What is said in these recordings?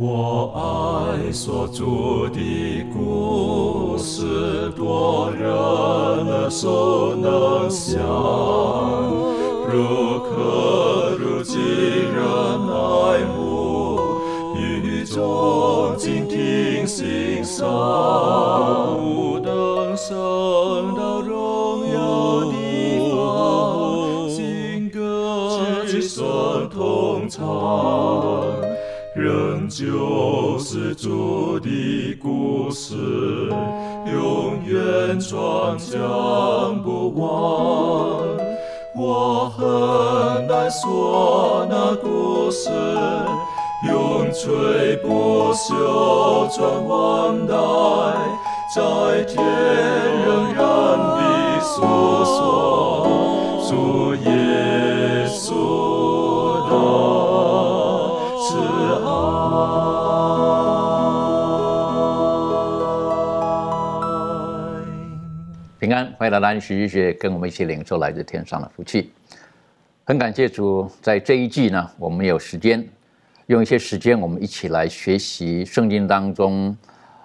我爱所住的故事，多人耳熟能想，如可如今人爱慕，与众静听心声，远传讲不完。我很难说那故事，永垂不朽传万代，在天仍然的诉说主耶稣平安，欢迎来到安息日学，跟我们一起领受来自天上的福气。很感谢主，在这一季呢，我们有时间用一些时间，我们一起来学习圣经当中，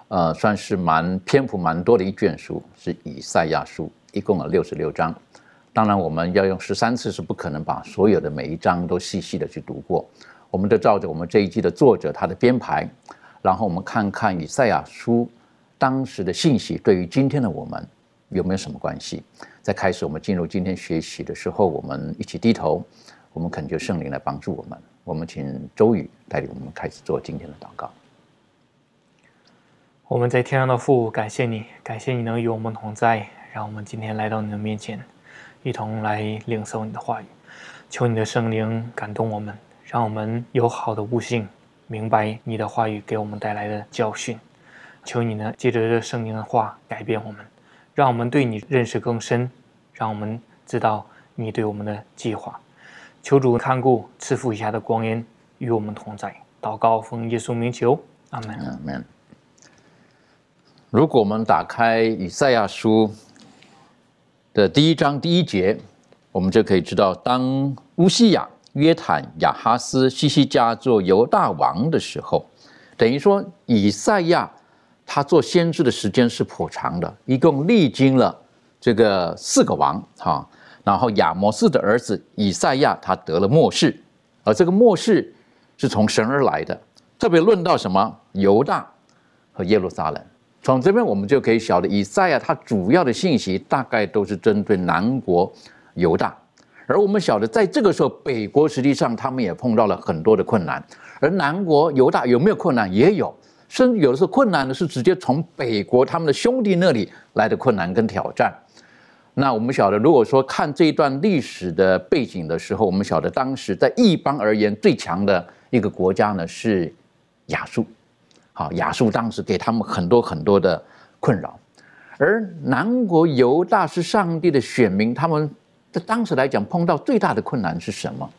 呃，算是蛮篇幅蛮多的一卷书，是以赛亚书，一共有六十六章。当然，我们要用十三次是不可能把所有的每一章都细细的去读过。我们都照着我们这一季的作者他的编排，然后我们看看以赛亚书当时的信息对于今天的我们有没有什么关系。在开始我们进入今天学习的时候，我们一起低头，我们恳求圣灵来帮助我们。我们请周宇带领我们开始做今天的祷告。我们在天上的父，感谢你，感谢你能与我们同在，让我们今天来到你的面前，一同来领受你的话语。求你的圣灵感动我们，让我们有好的悟性，明白你的话语给我们带来的教训。求你呢，借着这圣灵的话改变我们，让我们对你认识更深，让我们知道你对我们的计划。求主看顾赐福以下的光阴，与我们同在。祷告奉耶稣名求，阿门。阿门。如果我们打开以赛亚书的第一章第一节，我们就可以知道，当乌西亚、约坦、亚哈斯、西西家做犹大王的时候，等于说以赛亚他做先知的时间是颇长的，一共历经了这个四个王哈。然后亚摩斯的儿子以赛亚他得了末世，而这个末世是从神而来的，特别论到什么犹大和耶路撒冷。从这边我们就可以晓得，以赛亚他主要的信息大概都是针对南国犹大，而我们晓得在这个时候，北国实际上他们也碰到了很多的困难，而南国犹大有没有困难？也有，甚至有的时候困难呢是直接从北国他们的兄弟那里来的困难跟挑战。那我们晓得，如果说看这一段历史的背景的时候，我们晓得当时在一邦而言最强的一个国家呢是亚述，好，亚述当时给他们很多很多的困扰，而南国犹大是上帝的选民，他们在当时来讲碰到最大的困难是什么？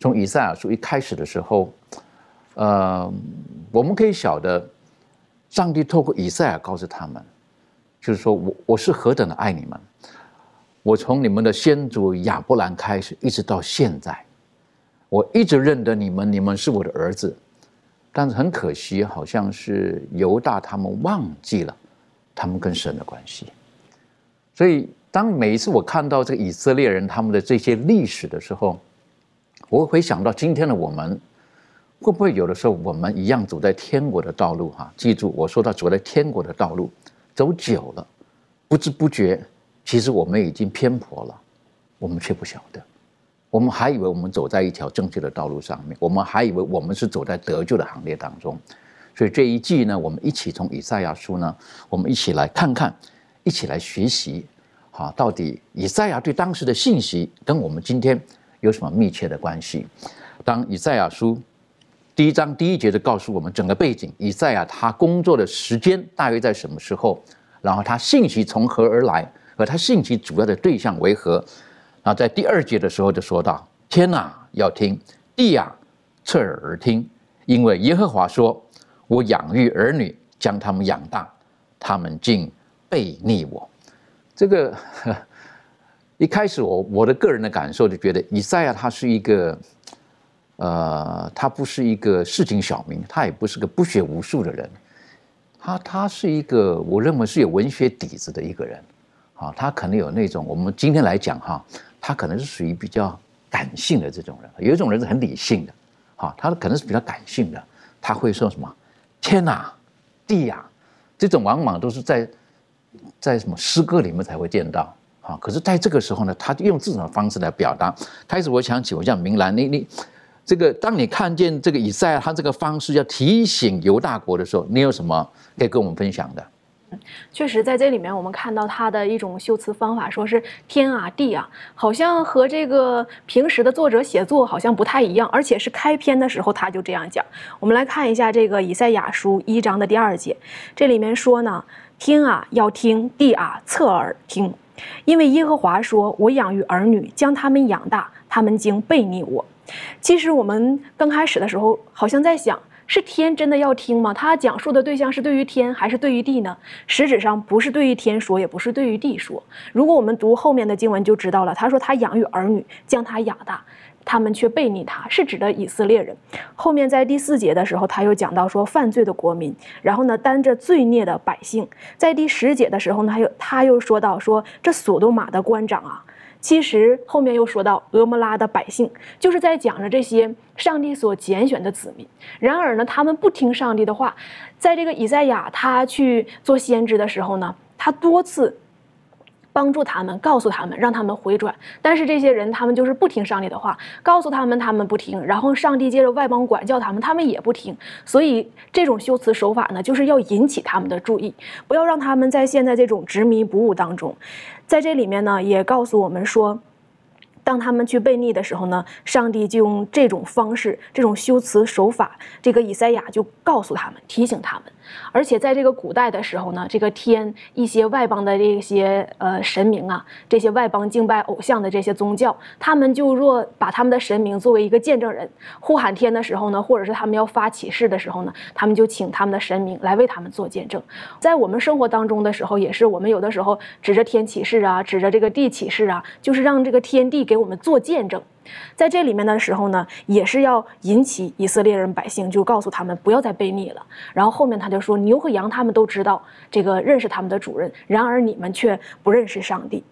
从以赛亚书一开始的时候，呃，我们可以晓得，上帝透过以赛亚告诉他们，就是说我我是何等的爱你们。我从你们的先祖亚伯兰开始，一直到现在，我一直认得你们，你们是我的儿子。但是很可惜，好像是犹大他们忘记了他们跟神的关系。所以，当每一次我看到这个以色列人他们的这些历史的时候，我会想到今天的我们，会不会有的时候我们一样走在天国的道路？哈，记住我说到走在天国的道路，走久了，不知不觉。其实我们已经偏颇了，我们却不晓得，我们还以为我们走在一条正确的道路上面，我们还以为我们是走在得救的行列当中。所以这一季呢，我们一起从以赛亚书呢，我们一起来看看，一起来学习，好，到底以赛亚对当时的信息跟我们今天有什么密切的关系？当以赛亚书第一章第一节就告诉我们整个背景，以赛亚他工作的时间大约在什么时候，然后他信息从何而来？和他信息主要的对象为何？然后在第二节的时候就说到：天呐，要听；地啊，侧耳而听。因为耶和华说：“我养育儿女，将他们养大，他们竟背逆我。”这个一开始我我的个人的感受就觉得，以赛亚他是一个呃，他不是一个市井小民，他也不是个不学无术的人，他他是一个我认为是有文学底子的一个人，啊，他可能有那种我们今天来讲哈，他可能是属于比较感性的这种人，有一种人是很理性的，哈，他可能是比较感性的，他会说什么天哪，地呀，这种往往都是在在什么诗歌里面才会见到。啊！可是在这个时候呢，他用这种方式来表达。开始我想起，我像明兰，你你这个，当你看见这个以赛亚他这个方式要提醒犹大国的时候，你有什么可以跟我们分享的？确实，在这里面我们看到他的一种修辞方法，说是天啊地啊，好像和这个平时的作者写作好像不太一样，而且是开篇的时候他就这样讲。我们来看一下这个以赛亚书一章的第二节，这里面说呢，天啊要听，地啊侧耳听。因为耶和华说：“我养育儿女，将他们养大，他们竟背逆我。”其实我们刚开始的时候，好像在想，是天真的要听吗？他讲述的对象是对于天还是对于地呢？实质上不是对于天说，也不是对于地说。如果我们读后面的经文就知道了。他说他养育儿女，将他养大。他们却背逆他，是指的以色列人。后面在第四节的时候，他又讲到说犯罪的国民，然后呢担着罪孽的百姓。在第十节的时候呢，他又他又说到说这索多玛的官长啊，其实后面又说到俄摩拉的百姓，就是在讲着这些上帝所拣选的子民。然而呢，他们不听上帝的话，在这个以赛亚他去做先知的时候呢，他多次。帮助他们，告诉他们，让他们回转。但是这些人，他们就是不听上帝的话，告诉他们，他们不听。然后上帝接着外邦管教他们，他们也不听。所以这种修辞手法呢，就是要引起他们的注意，不要让他们在现在这种执迷不悟当中。在这里面呢，也告诉我们说。当他们去悖逆的时候呢，上帝就用这种方式、这种修辞手法，这个以赛亚就告诉他们、提醒他们。而且在这个古代的时候呢，这个天一些外邦的这些呃神明啊，这些外邦敬拜偶像的这些宗教，他们就若把他们的神明作为一个见证人，呼喊天的时候呢，或者是他们要发启示的时候呢，他们就请他们的神明来为他们做见证。在我们生活当中的时候，也是我们有的时候指着天启示啊，指着这个地启示啊，就是让这个天地给。我们做见证，在这里面的时候呢，也是要引起以色列人百姓，就告诉他们不要再背逆了。然后后面他就说，牛和羊他们都知道这个认识他们的主人，然而你们却不认识上帝。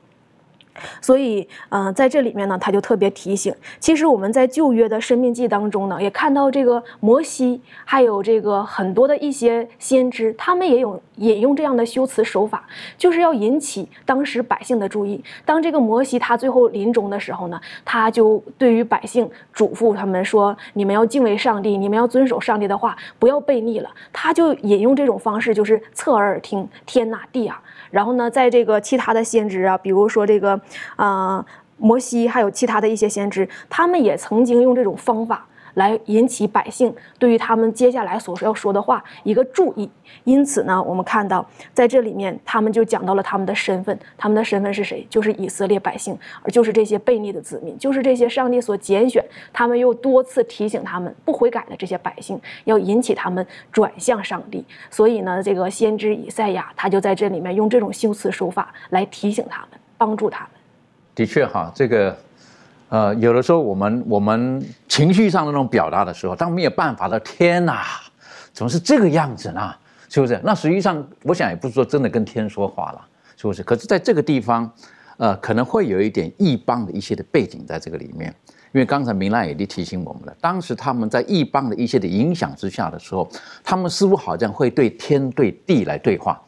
所以，嗯，在这里面呢，他就特别提醒，其实我们在旧约的生命记当中呢，也看到这个摩西，还有这个很多的一些先知，他们也有引用这样的修辞手法，就是要引起当时百姓的注意。当这个摩西他最后临终的时候呢，他就对于百姓嘱咐他们说：“你们要敬畏上帝，你们要遵守上帝的话，不要悖逆了。”他就引用这种方式，就是侧耳听天呐地啊。然后呢，在这个其他的先知啊，比如说这个，啊，摩西，还有其他的一些先知，他们也曾经用这种方法。来引起百姓对于他们接下来所要说的话一个注意，因此呢，我们看到在这里面，他们就讲到了他们的身份，他们的身份是谁？就是以色列百姓，而就是这些悖逆的子民，就是这些上帝所拣选，他们又多次提醒他们不悔改的这些百姓，要引起他们转向上帝。所以呢，这个先知以赛亚他就在这里面用这种修辞手法来提醒他们，帮助他们。的确哈，这个。呃，有的时候我们我们情绪上的那种表达的时候，当没有办法的，天哪，怎么是这个样子呢？是不是？那实际上，我想也不是说真的跟天说话了，是不是？可是在这个地方，呃，可能会有一点异邦的一些的背景在这个里面，因为刚才明兰也提醒我们了，当时他们在异邦的一些的影响之下的时候，他们似乎好像会对天对地来对话。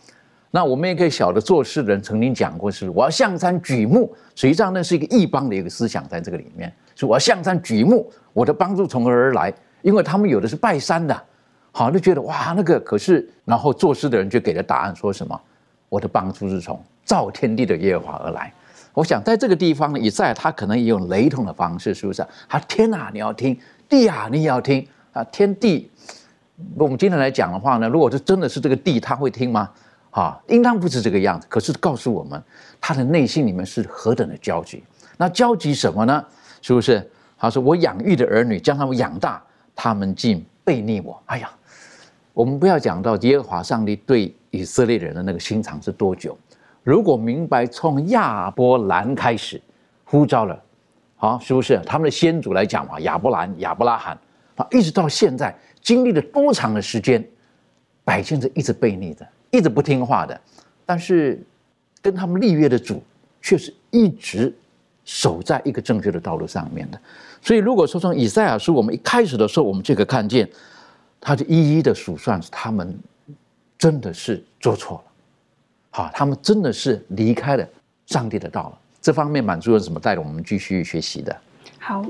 那我们也可以晓得，做事的人曾经讲过是，我要向山举目，实际上那是一个异邦的一个思想在这个里面，是我要向山举目，我的帮助从何而来？因为他们有的是拜山的，好就觉得哇那个可是，然后做事的人就给了答案，说什么？我的帮助是从造天地的耶和华而来。我想在这个地方呢，以在他可能也用雷同的方式，是不是？他天啊，你要听；地啊，你也要听啊。天地，我们今天来讲的话呢，如果是真的是这个地，他会听吗？啊，应当不是这个样子。可是告诉我们，他的内心里面是何等的焦急。那焦急什么呢？是不是？他说：“我养育的儿女，将他们养大，他们竟背逆我。”哎呀，我们不要讲到耶和华上帝对以色列人的那个心肠是多久。如果明白从亚伯兰开始呼召了好，是不是？他们的先祖来讲嘛，亚伯兰、亚伯拉罕啊，一直到现在，经历了多长的时间，百姓是一直背逆的，一直不听话的，但是跟他们立约的主，却是一直守在一个正确的道路上面的。所以，如果说从以赛亚书，我们一开始的时候，我们就可以看见，他就一一的数算，他们真的是做错了，好，他们真的是离开了上帝的道了。这方面，满足人怎么带着我们继续学习的？好，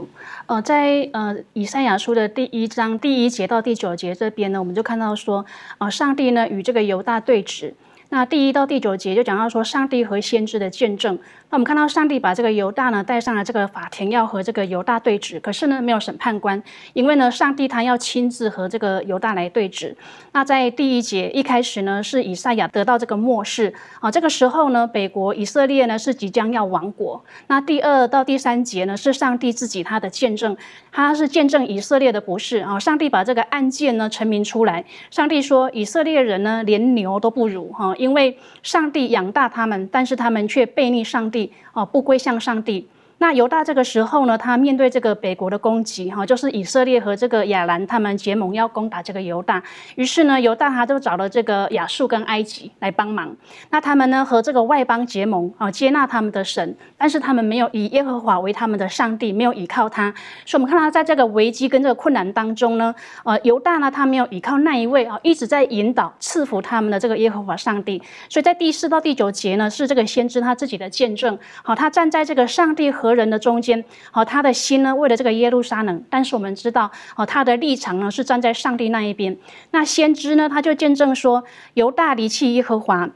呃，在呃以赛亚书的第一章第一节到第九节这边呢，我们就看到说，呃，上帝呢与这个犹大对峙。那第一到第九节就讲到说，上帝和先知的见证。我们看到上帝把这个犹大呢带上了这个法庭，要和这个犹大对峙。可是呢，没有审判官，因为呢，上帝他要亲自和这个犹大来对峙。那在第一节一开始呢，是以赛亚得到这个末世啊，这个时候呢，北国以色列呢是即将要亡国。那第二到第三节呢，是上帝自己他的见证，他是见证以色列的不是啊。上帝把这个案件呢陈明出来，上帝说以色列人呢连牛都不如哈，因为上帝养大他们，但是他们却背逆上帝。哦，不归向上帝。那犹大这个时候呢，他面对这个北国的攻击，哈，就是以色列和这个亚兰他们结盟要攻打这个犹大。于是呢，犹大他就找了这个亚述跟埃及来帮忙。那他们呢和这个外邦结盟，啊，接纳他们的神，但是他们没有以耶和华为他们的上帝，没有依靠他。所以，我们看到在这个危机跟这个困难当中呢，呃，犹大呢他没有依靠那一位啊，一直在引导赐福他们的这个耶和华上帝。所以在第四到第九节呢，是这个先知他自己的见证。好，他站在这个上帝和人的中间，好，他的心呢，为了这个耶路撒冷，但是我们知道，哦，他的立场呢是站在上帝那一边。那先知呢，他就见证说，犹大离弃耶和华，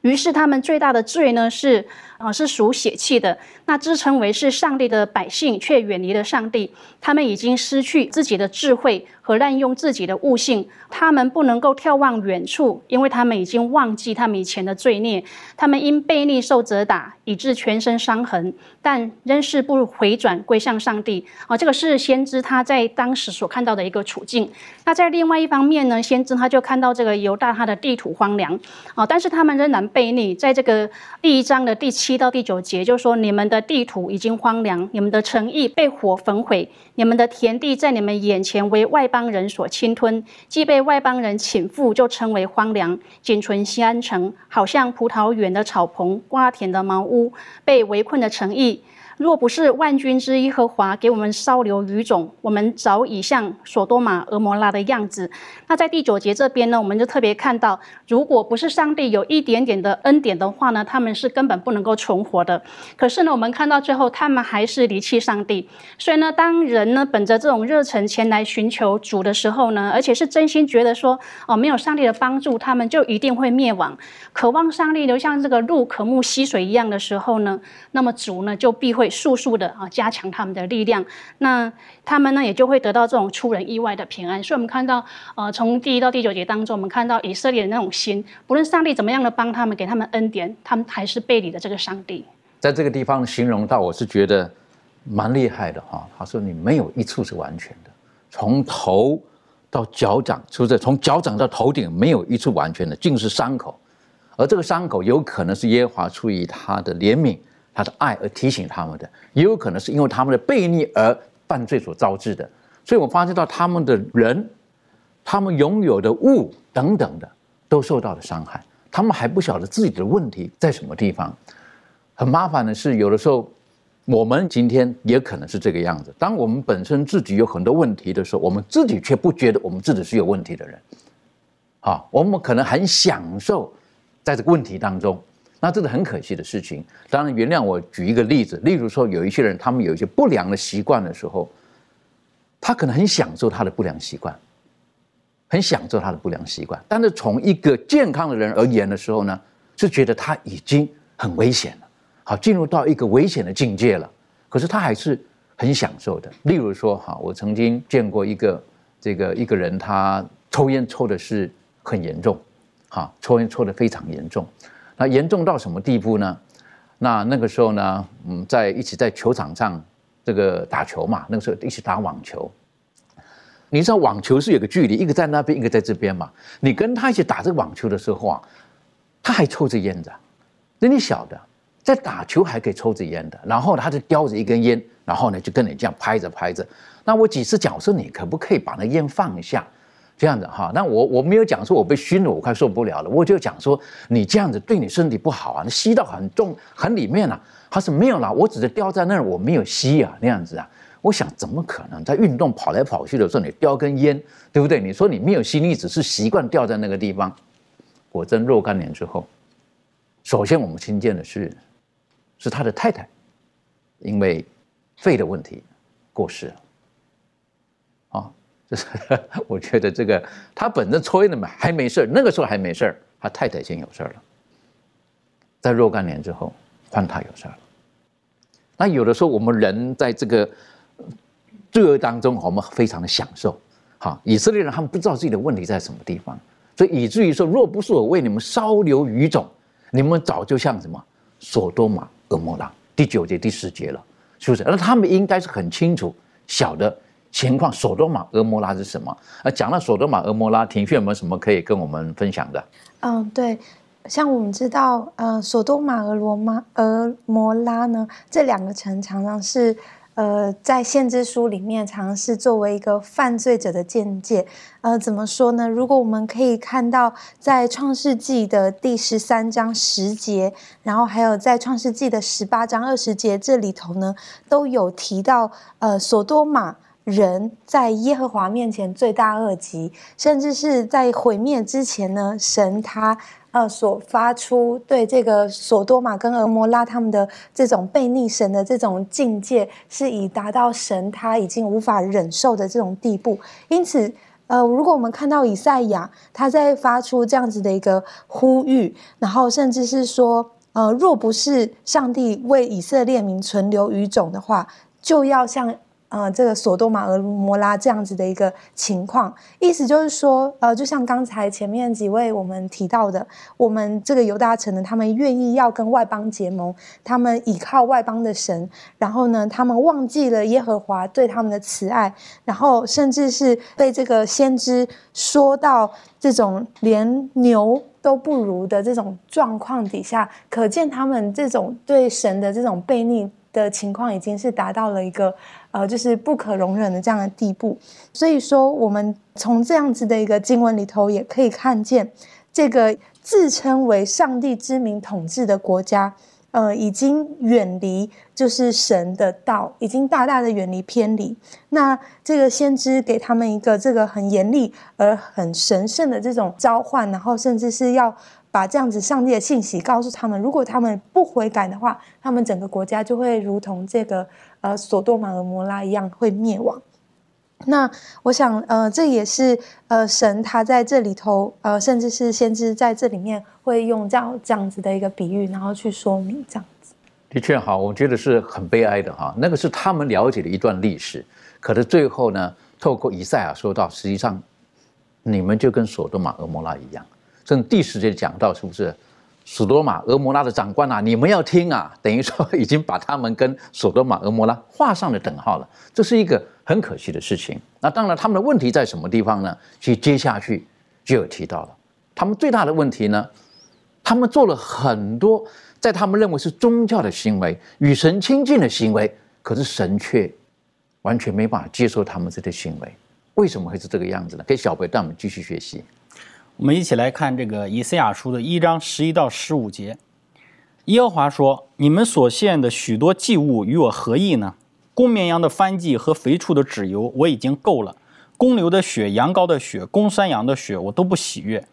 于是他们最大的罪呢是。啊，是属血气的。那自称为是上帝的百姓，却远离了上帝。他们已经失去自己的智慧和滥用自己的悟性。他们不能够眺望远处，因为他们已经忘记他们以前的罪孽。他们因悖逆受责打，以致全身伤痕，但仍是不回转归向上帝。啊，这个是先知他在当时所看到的一个处境。那在另外一方面呢，先知他就看到这个犹大他的地土荒凉。啊，但是他们仍然悖逆，在这个第一章的第七。七到第九节，就说你们的地图已经荒凉，你们的城邑被火焚毁，你们的田地在你们眼前为外邦人所侵吞，既被外邦人侵覆，就称为荒凉，仅存西安城，好像葡萄园的草棚、瓜田的茅屋，被围困的诚意。若不是万军之耶和华给我们稍留余种，我们早已像索多玛、俄摩拉的样子。那在第九节这边呢，我们就特别看到，如果不是上帝有一点点的恩典的话呢，他们是根本不能够存活的。可是呢，我们看到最后，他们还是离弃上帝。所以呢，当人呢本着这种热忱前来寻求主的时候呢，而且是真心觉得说，哦，没有上帝的帮助，他们就一定会灭亡。渴望上帝，就像这个鹿渴慕溪水一样的时候呢，那么主呢就必会。速速的啊，加强他们的力量，那他们呢也就会得到这种出人意外的平安。所以，我们看到，呃，从第一到第九节当中，我们看到以色列的那种心，不论上帝怎么样的帮他们，给他们恩典，他们还是背离了这个上帝。在这个地方形容到，我是觉得蛮厉害的哈。他说：“你没有一处是完全的，从头到脚掌，是不是？从脚掌到头顶，没有一处完全的，尽是伤口。而这个伤口有可能是耶和华出于他的怜悯。”他的爱而提醒他们的，也有可能是因为他们的悖逆而犯罪所招致的。所以我发现到他们的人，他们拥有的物等等的，都受到了伤害。他们还不晓得自己的问题在什么地方。很麻烦的是，有的时候我们今天也可能是这个样子。当我们本身自己有很多问题的时候，我们自己却不觉得我们自己是有问题的人。啊，我们可能很享受在这个问题当中。那这是很可惜的事情。当然，原谅我举一个例子，例如说，有一些人他们有一些不良的习惯的时候，他可能很享受他的不良习惯，很享受他的不良习惯。但是从一个健康的人而言的时候呢，是觉得他已经很危险了，好进入到一个危险的境界了。可是他还是很享受的。例如说，哈，我曾经见过一个这个一个人，他抽烟抽的是很严重，哈，抽烟抽的非常严重。那严重到什么地步呢？那那个时候呢，嗯，在一起在球场上这个打球嘛，那个时候一起打网球。你知道网球是有个距离，一个在那边，一个在这边嘛。你跟他一起打这个网球的时候啊，他还抽着烟的，那你晓得，在打球还可以抽着烟的，然后他就叼着一根烟，然后呢就跟你这样拍着拍着。那我几次讲说你可不可以把那烟放下，这样子哈。那我我没有讲说我被熏了，我快受不了了。我就讲说你这样子对你身体不好啊，你吸到很重很里面了。他说没有啦，我只是叼在那儿，我没有吸啊，那样子啊。我想怎么可能在运动跑来跑去的时候你叼根烟，对不对？你说你没有吸，你只是习惯掉在那个地方。果真若干年之后，首先我们听见的是，是他的太太，因为肺的问题过世了。就是 我觉得这个他本身抽烟的嘛还没事那个时候还没事他太太先有事了。在若干年之后，换他有事了。那有的时候我们人在这个罪恶当中，我们非常的享受。哈，以色列人他们不知道自己的问题在什么地方。所以以至于说，若不是我为你们稍留余种，你们早就像什么索多玛、俄摩拉第九节、第十节了，是不是？那他们应该是很清楚晓得情况，索多玛、俄摩拉是什么。而讲到索多玛、俄摩拉，庭训有没有什么可以跟我们分享的？嗯，对，像我们知道，呃，索多玛、俄罗马、俄摩拉呢，这两个城常常是。呃，在先知书里面，常是作为一个犯罪者的见解。呃，怎么说呢？如果我们可以看到，在创世纪的第十三章十节，然后还有在创世纪的十八章二十节，这里头呢，都有提到，呃，索多玛人在耶和华面前罪大恶极，甚至是在毁灭之前呢，神他。呃，所发出对这个索多玛跟俄摩拉他们的这种背逆神的这种境界，是以达到神他已经无法忍受的这种地步。因此，呃，如果我们看到以赛亚他在发出这样子的一个呼吁，然后甚至是说，呃，若不是上帝为以色列民存留余种的话，就要像。呃，这个索多玛、俄摩拉这样子的一个情况，意思就是说，呃，就像刚才前面几位我们提到的，我们这个犹大城呢，他们愿意要跟外邦结盟，他们倚靠外邦的神，然后呢，他们忘记了耶和华对他们的慈爱，然后甚至是被这个先知说到这种连牛都不如的这种状况底下，可见他们这种对神的这种悖逆。的情况已经是达到了一个呃，就是不可容忍的这样的地步。所以说，我们从这样子的一个经文里头，也可以看见这个自称为上帝之名统治的国家，呃，已经远离就是神的道，已经大大的远离偏离。那这个先知给他们一个这个很严厉而很神圣的这种召唤，然后甚至是要。把这样子上帝的信息告诉他们，如果他们不悔改的话，他们整个国家就会如同这个呃索多玛和摩拉一样会灭亡。那我想，呃，这也是呃神他在这里头，呃，甚至是先知在这里面会用这样这样子的一个比喻，然后去说明这样子。的确好，我觉得是很悲哀的哈。那个是他们了解的一段历史，可是最后呢，透过以赛亚说到，实际上你们就跟索多玛、俄摩拉一样。正第十节讲到，是不是？索多玛、俄摩拉的长官啊，你们要听啊！等于说已经把他们跟索多玛、俄摩拉 画上了等号了，这是一个很可惜的事情。那当然，他们的问题在什么地方呢？其实接下去就有提到了，他们最大的问题呢，他们做了很多在他们认为是宗教的行为、与神亲近的行为，可是神却完全没办法接受他们这些行为。为什么会是这个样子呢？给小贝带我们继续学习。我们一起来看这个以赛亚书的一章十一到十五节。耶和华说：“你们所献的许多祭物与我何异呢？公绵羊的翻祭和肥畜的脂油我已经够了，公牛的血、羊羔的血、公山羊的血我都不喜悦。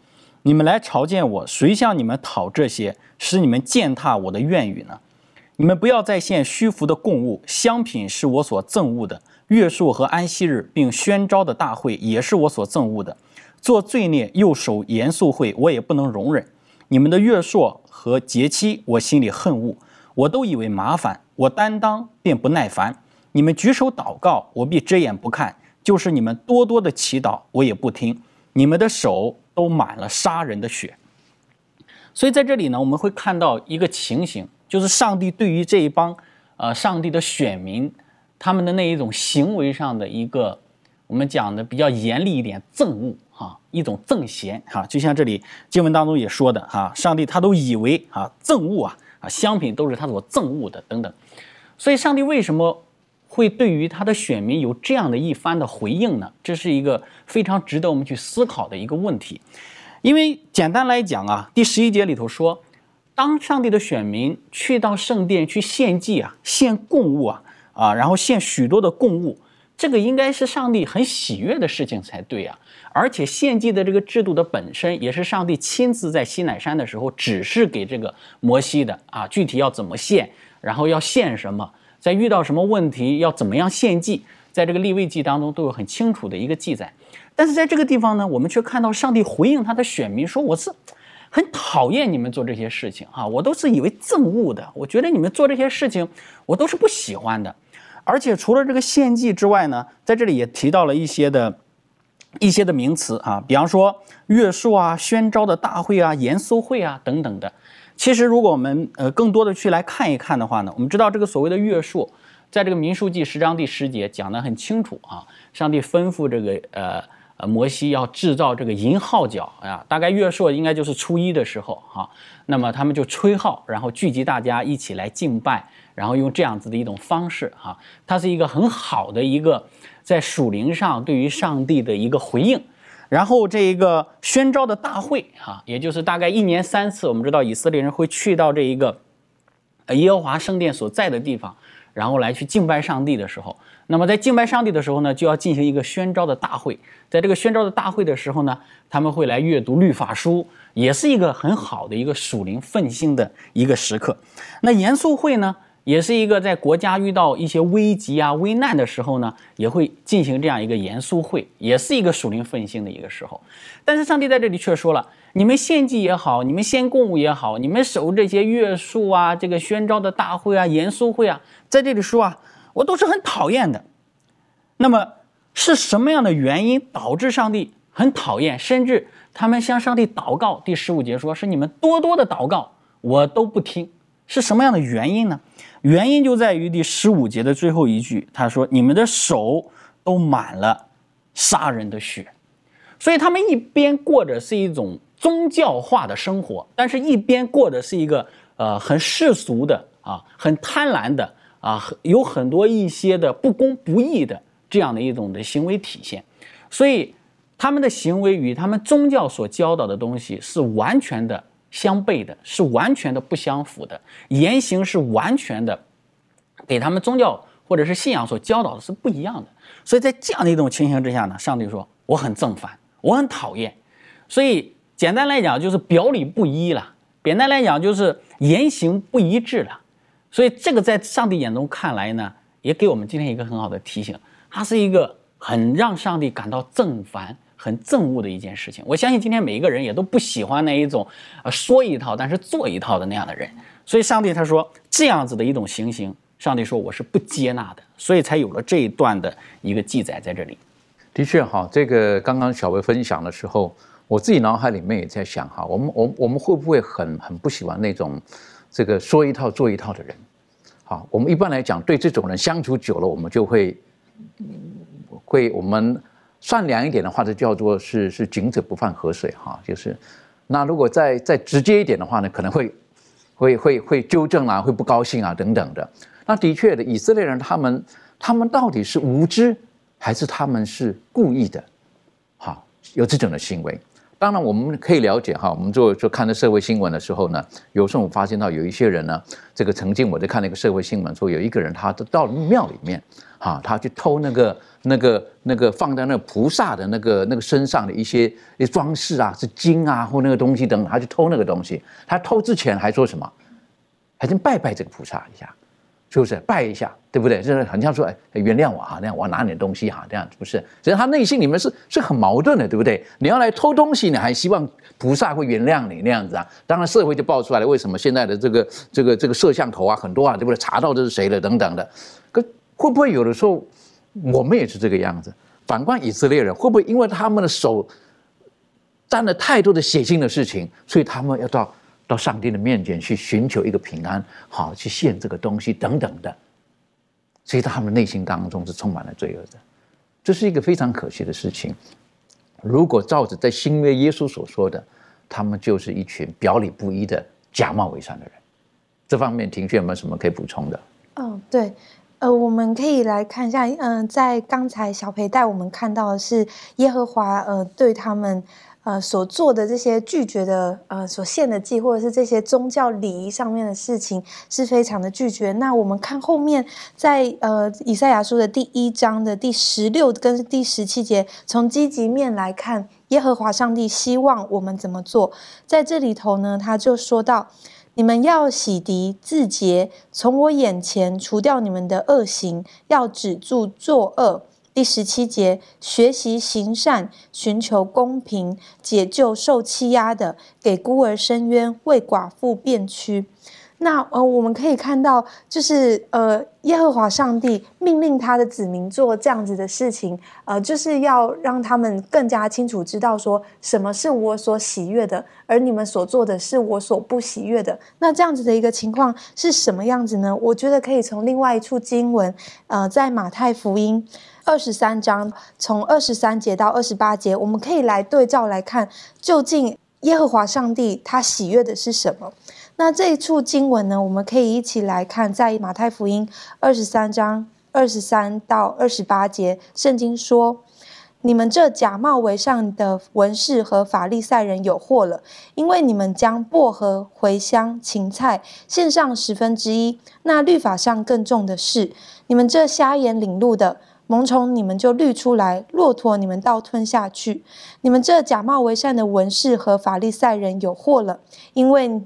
你们来朝见我，谁向你们讨这些，使你们践踏我的愿语呢？你们不要再献虚浮的供物，香品是我所憎恶的。月朔和安息日并宣召的大会也是我所憎恶的。”做罪孽又守严肃会，我也不能容忍。你们的月朔和节期，我心里恨恶，我都以为麻烦。我担当便不耐烦。你们举手祷告，我必遮眼不看；就是你们多多的祈祷，我也不听。你们的手都满了杀人的血。所以在这里呢，我们会看到一个情形，就是上帝对于这一帮呃上帝的选民，他们的那一种行为上的一个，我们讲的比较严厉一点，憎恶。一种憎嫌哈，就像这里经文当中也说的哈，上帝他都以为啊憎恶啊，啊，香品都是他所憎恶的等等。所以，上帝为什么会对于他的选民有这样的一番的回应呢？这是一个非常值得我们去思考的一个问题。因为简单来讲啊，第十一节里头说，当上帝的选民去到圣殿去献祭啊，献供物啊，啊，然后献许多的供物，这个应该是上帝很喜悦的事情才对啊。而且献祭的这个制度的本身，也是上帝亲自在西乃山的时候指示给这个摩西的啊，具体要怎么献，然后要献什么，在遇到什么问题要怎么样献祭，在这个立位记当中都有很清楚的一个记载。但是在这个地方呢，我们却看到上帝回应他的选民说：“我是很讨厌你们做这些事情啊，我都是以为憎恶的。我觉得你们做这些事情，我都是不喜欢的。而且除了这个献祭之外呢，在这里也提到了一些的。”一些的名词啊，比方说月数啊、宣召的大会啊、严肃会啊等等的。其实，如果我们呃更多的去来看一看的话呢，我们知道这个所谓的月数，在这个民数记十章第十节讲得很清楚啊。上帝吩咐这个呃呃摩西要制造这个银号角啊，大概月数应该就是初一的时候哈。那么他们就吹号，然后聚集大家一起来敬拜，然后用这样子的一种方式哈，它是一个很好的一个。在属灵上对于上帝的一个回应，然后这一个宣召的大会啊，也就是大概一年三次，我们知道以色列人会去到这一个耶和华圣殿所在的地方，然后来去敬拜上帝的时候，那么在敬拜上帝的时候呢，就要进行一个宣召的大会。在这个宣召的大会的时候呢，他们会来阅读律法书，也是一个很好的一个属灵奋兴的一个时刻。那严肃会呢？也是一个在国家遇到一些危急啊、危难的时候呢，也会进行这样一个严肃会，也是一个属灵奋兴的一个时候。但是上帝在这里却说了：你们献祭也好，你们献供物也好，你们守这些约束啊、这个宣召的大会啊、严肃会啊，在这里说啊，我都是很讨厌的。那么是什么样的原因导致上帝很讨厌，甚至他们向上帝祷告？第十五节说是你们多多的祷告，我都不听，是什么样的原因呢？原因就在于第十五节的最后一句，他说：“你们的手都满了杀人的血。”所以他们一边过着是一种宗教化的生活，但是一边过的是一个呃很世俗的啊，很贪婪的啊，有很多一些的不公不义的这样的一种的行为体现。所以他们的行为与他们宗教所教导的东西是完全的。相悖的是完全的不相符的言行是完全的，给他们宗教或者是信仰所教导的是不一样的。所以在这样的一种情形之下呢，上帝说我很憎烦，我很讨厌。所以简单来讲就是表里不一了，简单来讲就是言行不一致了。所以这个在上帝眼中看来呢，也给我们今天一个很好的提醒，它是一个很让上帝感到憎烦。很憎恶的一件事情，我相信今天每一个人也都不喜欢那一种，呃，说一套但是做一套的那样的人。所以上帝他说这样子的一种情形，上帝说我是不接纳的，所以才有了这一段的一个记载在这里。的确哈，这个刚刚小薇分享的时候，我自己脑海里面也在想哈，我们我我们会不会很很不喜欢那种这个说一套做一套的人？好，我们一般来讲对这种人相处久了，我们就会会我们。善良一点的话，就叫做是是井者不犯河水哈，就是，那如果再再直接一点的话呢，可能会会会会纠正啊，会不高兴啊等等的。那的确的，以色列人他们他们到底是无知还是他们是故意的？好，有这种的行为。当然我们可以了解哈，我们做做看的社会新闻的时候呢，有时候我发现到有一些人呢，这个曾经我在看那个社会新闻说，有一个人他到庙里面，哈，他去偷那个。那个那个放在那个菩萨的那个那个身上的一些一些装饰啊，是金啊或那个东西等等，他去偷那个东西。他偷之前还说什么？还先拜拜这个菩萨一下，是不是？拜一下，对不对？就是很像说，哎，原谅我哈，那样我拿点东西哈，这样不是？其实他内心里面是是很矛盾的，对不对？你要来偷东西，你还希望菩萨会原谅你那样子啊？当然社会就爆出来了，为什么现在的这个这个这个摄像头啊很多啊，对不对？查到这是谁了等等的，可会不会有的时候？我们也是这个样子。反观以色列人，会不会因为他们的手沾了太多的血腥的事情，所以他们要到到上帝的面前去寻求一个平安，好去献这个东西等等的？所以他们内心当中是充满了罪恶的。这是一个非常可惜的事情。如果照着在新约耶稣所说的，他们就是一群表里不一的假冒伪善的人。这方面庭轩有没有什么可以补充的？嗯，对，呃，我们可以来看一下，嗯、在刚才小培带我们看到的是耶和华呃对他们呃所做的这些拒绝的呃所献的祭，或者是这些宗教礼仪上面的事情是非常的拒绝。那我们看后面在呃以赛亚书的第一章的第十六跟第十七节，从积极面来看，耶和华上帝希望我们怎么做，在这里头呢，他就说到。你们要洗涤自洁，从我眼前除掉你们的恶行，要止住作恶。第十七节，学习行善，寻求公平，解救受欺压的，给孤儿伸冤，为寡妇辩屈。那呃，我们可以看到，就是呃，耶和华上帝命令他的子民做这样子的事情，呃，就是要让他们更加清楚知道说什么是我所喜悦的，而你们所做的是我所不喜悦的。那这样子的一个情况是什么样子呢？我觉得可以从另外一处经文，呃，在马太福音二十三章，从二十三节到二十八节，我们可以来对照来看，究竟耶和华上帝他喜悦的是什么。那这一处经文呢，我们可以一起来看，在马太福音二十三章二十三到二十八节，圣经说：“你们这假冒为善的文士和法利赛人有祸了，因为你们将薄荷、茴香、芹菜献上十分之一，那律法上更重的是，你们这瞎眼领路的。”萌虫你们就滤出来，骆驼你们倒吞下去。你们这假冒为善的文士和法利赛人有祸了，因为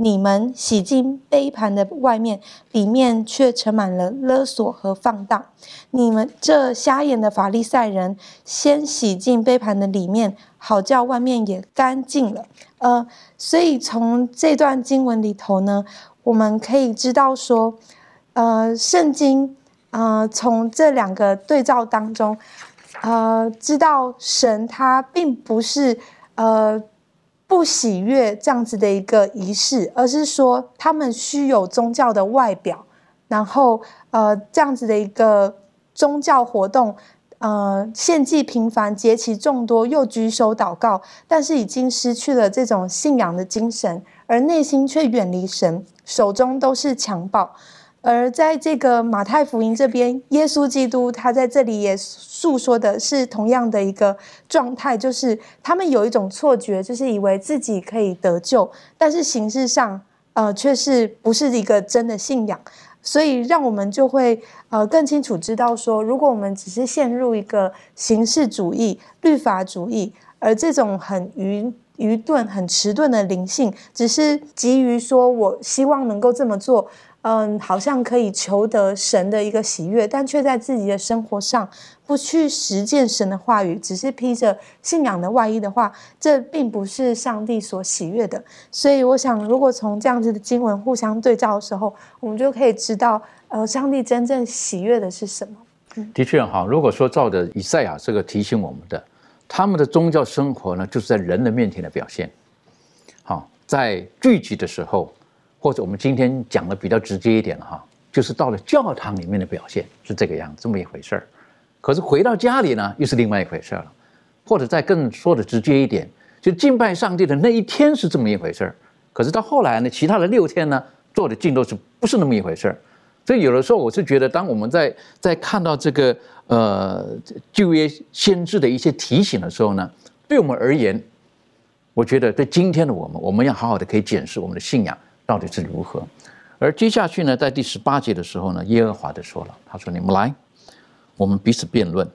你们洗净杯盘的外面，里面却盛满了勒索和放荡。你们这瞎眼的法利赛人，先洗净杯盘的里面，好叫外面也干净了。呃，所以从这段经文里头呢，我们可以知道说，呃，圣经，呃，从这两个对照当中，呃，知道神他并不是呃。不喜悦这样子的一个仪式，而是说他们虚有宗教的外表，然后呃这样子的一个宗教活动，呃献祭频繁，节期众多，又举手祷告，但是已经失去了这种信仰的精神，而内心却远离神，手中都是强暴。而在这个马太福音这边，耶稣基督他在这里也诉说的是同样的一个状态，就是他们有一种错觉，就是以为自己可以得救，但是形式上，呃，却是不是一个真的信仰，所以让我们就会呃更清楚知道说，如果我们只是陷入一个形式主义、律法主义，而这种很愚愚钝、很迟钝的灵性，只是急于说我希望能够这么做。嗯，好像可以求得神的一个喜悦，但却在自己的生活上不去实践神的话语，只是披着信仰的外衣的话，这并不是上帝所喜悦的。所以，我想，如果从这样子的经文互相对照的时候，我们就可以知道，呃，上帝真正喜悦的是什么。的确哈，如果说照着以赛亚这个提醒我们的，他们的宗教生活呢，就是在人的面前的表现。好，在聚集的时候。或者我们今天讲的比较直接一点哈，就是到了教堂里面的表现是这个样，这么一回事儿。可是回到家里呢，又是另外一回事儿了。或者再更说的直接一点，就敬拜上帝的那一天是这么一回事儿。可是到后来呢，其他的六天呢，做的尽都是不是那么一回事儿。所以有的时候我是觉得，当我们在在看到这个呃旧约先知的一些提醒的时候呢，对我们而言，我觉得对今天的我们，我们要好好的可以检视我们的信仰。到底是如何？而接下去呢，在第十八节的时候呢，耶和华的说了：“他说，你们来，我们彼此辩论。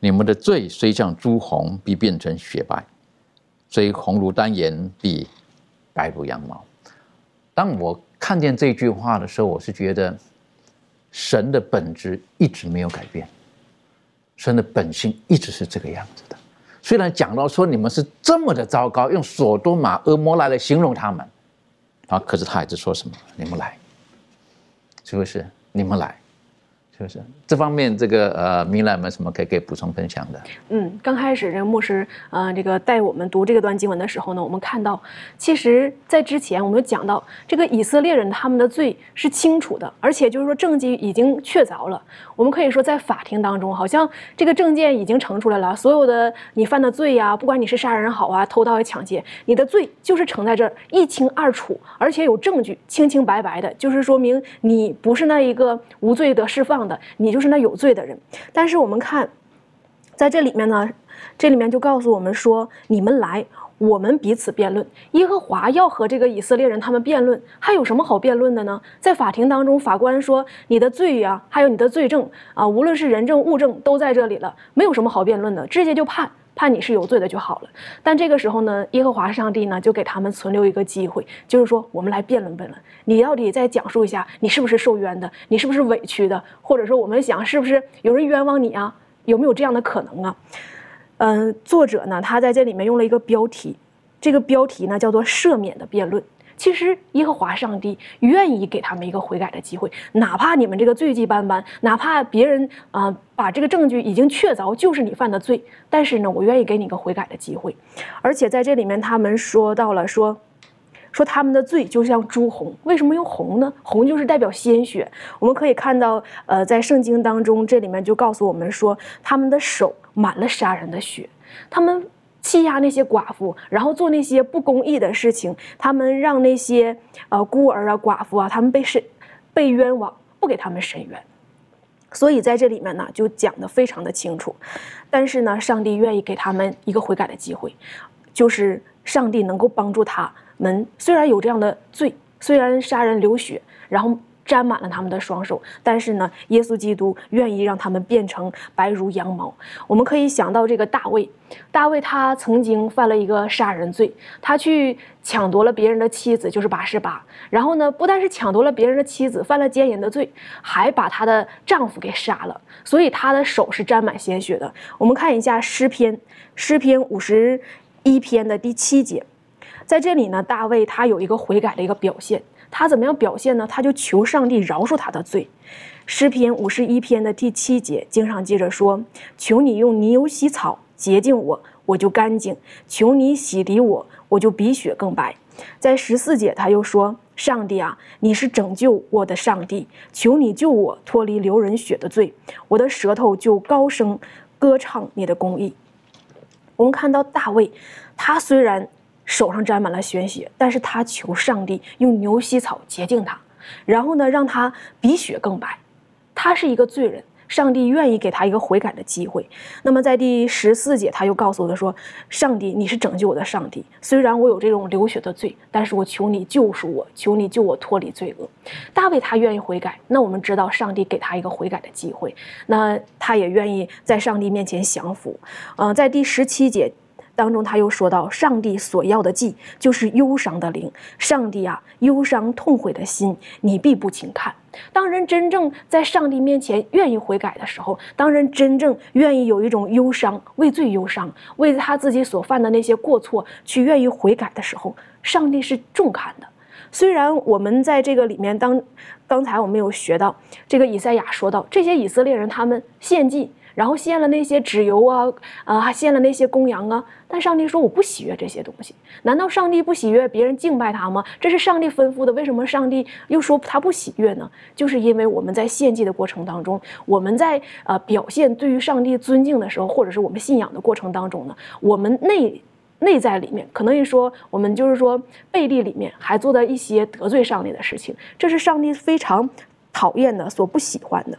你们的罪虽像朱红，必变成雪白；虽红如丹颜，必白如羊毛。”当我看见这句话的时候，我是觉得神的本质一直没有改变，神的本性一直是这个样子的。虽然讲到说你们是这么的糟糕，用索多玛、恶魔来来形容他们。啊！可是他还在说什么？你们来，是不是？你们来，是是？这方面这个呃，明兰有没有什么可以给补充分享的？嗯，刚开始这个牧师，呃，这个带我们读这个段经文的时候呢，我们看到，其实，在之前我们讲到，这个以色列人他们的罪是清楚的，而且就是说证据已经确凿了。我们可以说，在法庭当中，好像这个证件已经呈出来了，所有的你犯的罪呀，不管你是杀人好啊，偷盗也抢劫，你的罪就是呈在这儿一清二楚，而且有证据，清清白白的，就是说明你不是那一个无罪得释放的你就是那有罪的人。但是我们看，在这里面呢，这里面就告诉我们说：“你们来，我们彼此辩论。耶和华要和这个以色列人他们辩论，还有什么好辩论的呢？在法庭当中，法官说你的罪呀，还有你的罪证啊，无论是人证物证都在这里了，没有什么好辩论的，直接就判判你是有罪的就好了。但这个时候呢，耶和华上帝呢就给他们存留一个机会，就是说我们来辩论辩论，你到底再讲述一下，你是不是受冤的，你是不是委屈的，或者说我们想是不是有人冤枉你啊？有没有这样的可能啊？嗯，作者呢，他在这里面用了一个标题，这个标题呢叫做“赦免的辩论”。其实耶和华上帝愿意给他们一个悔改的机会，哪怕你们这个罪迹斑斑，哪怕别人啊、把这个证据已经确凿就是你犯的罪，但是呢，我愿意给你一个悔改的机会。而且在这里面，他们说到了说。说他们的罪就像朱红，为什么用红呢？红就是代表鲜血。我们可以看到，呃，在圣经当中，这里面就告诉我们说，他们的手满了杀人的血，他们欺压那些寡妇，然后做那些不公义的事情，他们让那些呃孤儿啊、寡妇啊，他们被审被冤枉，不给他们伸冤。所以在这里面呢，就讲得非常的清楚。但是呢，上帝愿意给他们一个悔改的机会，就是上帝能够帮助他们。虽然有这样的罪，虽然杀人流血，然后沾满了他们的双手，但是呢，耶稣基督愿意让他们变成白如羊毛。我们可以想到这个大卫，大卫他曾经犯了一个杀人罪，他去抢夺了别人的妻子，就是拔示巴。然后呢，不但是抢夺了别人的妻子，犯了奸淫的罪，还把她的丈夫给杀了，所以他的手是沾满鲜血的。我们看一下诗篇，诗篇五十一篇的第七节，在这里呢，大卫他有一个悔改的一个表现，他怎么样表现呢？他就求上帝饶恕他的罪。诗篇五十一篇的第七节，经上接着说：“求你用泥油洗草洁净我，我就干净；求你洗涤我，我就比雪更白。”在十四节，他又说：“上帝啊，你是拯救我的上帝，求你救我脱离流人血的罪，我的舌头就高声歌唱你的公义。”我们看到大卫，他虽然手上沾满了鲜血，但是他求上帝用牛膝草洁净他，然后呢，让他比雪更白。他是一个罪人，上帝愿意给他一个悔改的机会。那么在第十四节，他又告诉他说：“上帝，你是拯救我的上帝，虽然我有这种流血的罪，但是我求你救赎我，求你救我脱离罪恶。”大卫他愿意悔改，那我们知道上帝给他一个悔改的机会，那他也愿意在上帝面前降服。嗯、在第十七节。当中，他又说到，上帝所要的祭就是忧伤的灵。上帝啊，忧伤痛悔的心，你必不轻看。当人真正在上帝面前愿意悔改的时候，当人真正愿意有一种忧伤，畏罪忧伤，为他自己所犯的那些过错去愿意悔改的时候，上帝是重看的。虽然我们在这个里面当，刚才我们有学到这个以赛亚说到，这些以色列人他们献祭。然后献了那些脂油啊，啊，还献了那些公羊啊。但上帝说我不喜悦这些东西。难道上帝不喜悦别人敬拜他吗？这是上帝吩咐的。为什么上帝又说他不喜悦呢？就是因为我们在献祭的过程当中，我们在呃表现对于上帝尊敬的时候，或者是我们信仰的过程当中呢，我们内内在里面可能一说我们就是说背地里面还做的一些得罪上帝的事情，这是上帝非常讨厌的，所不喜欢的。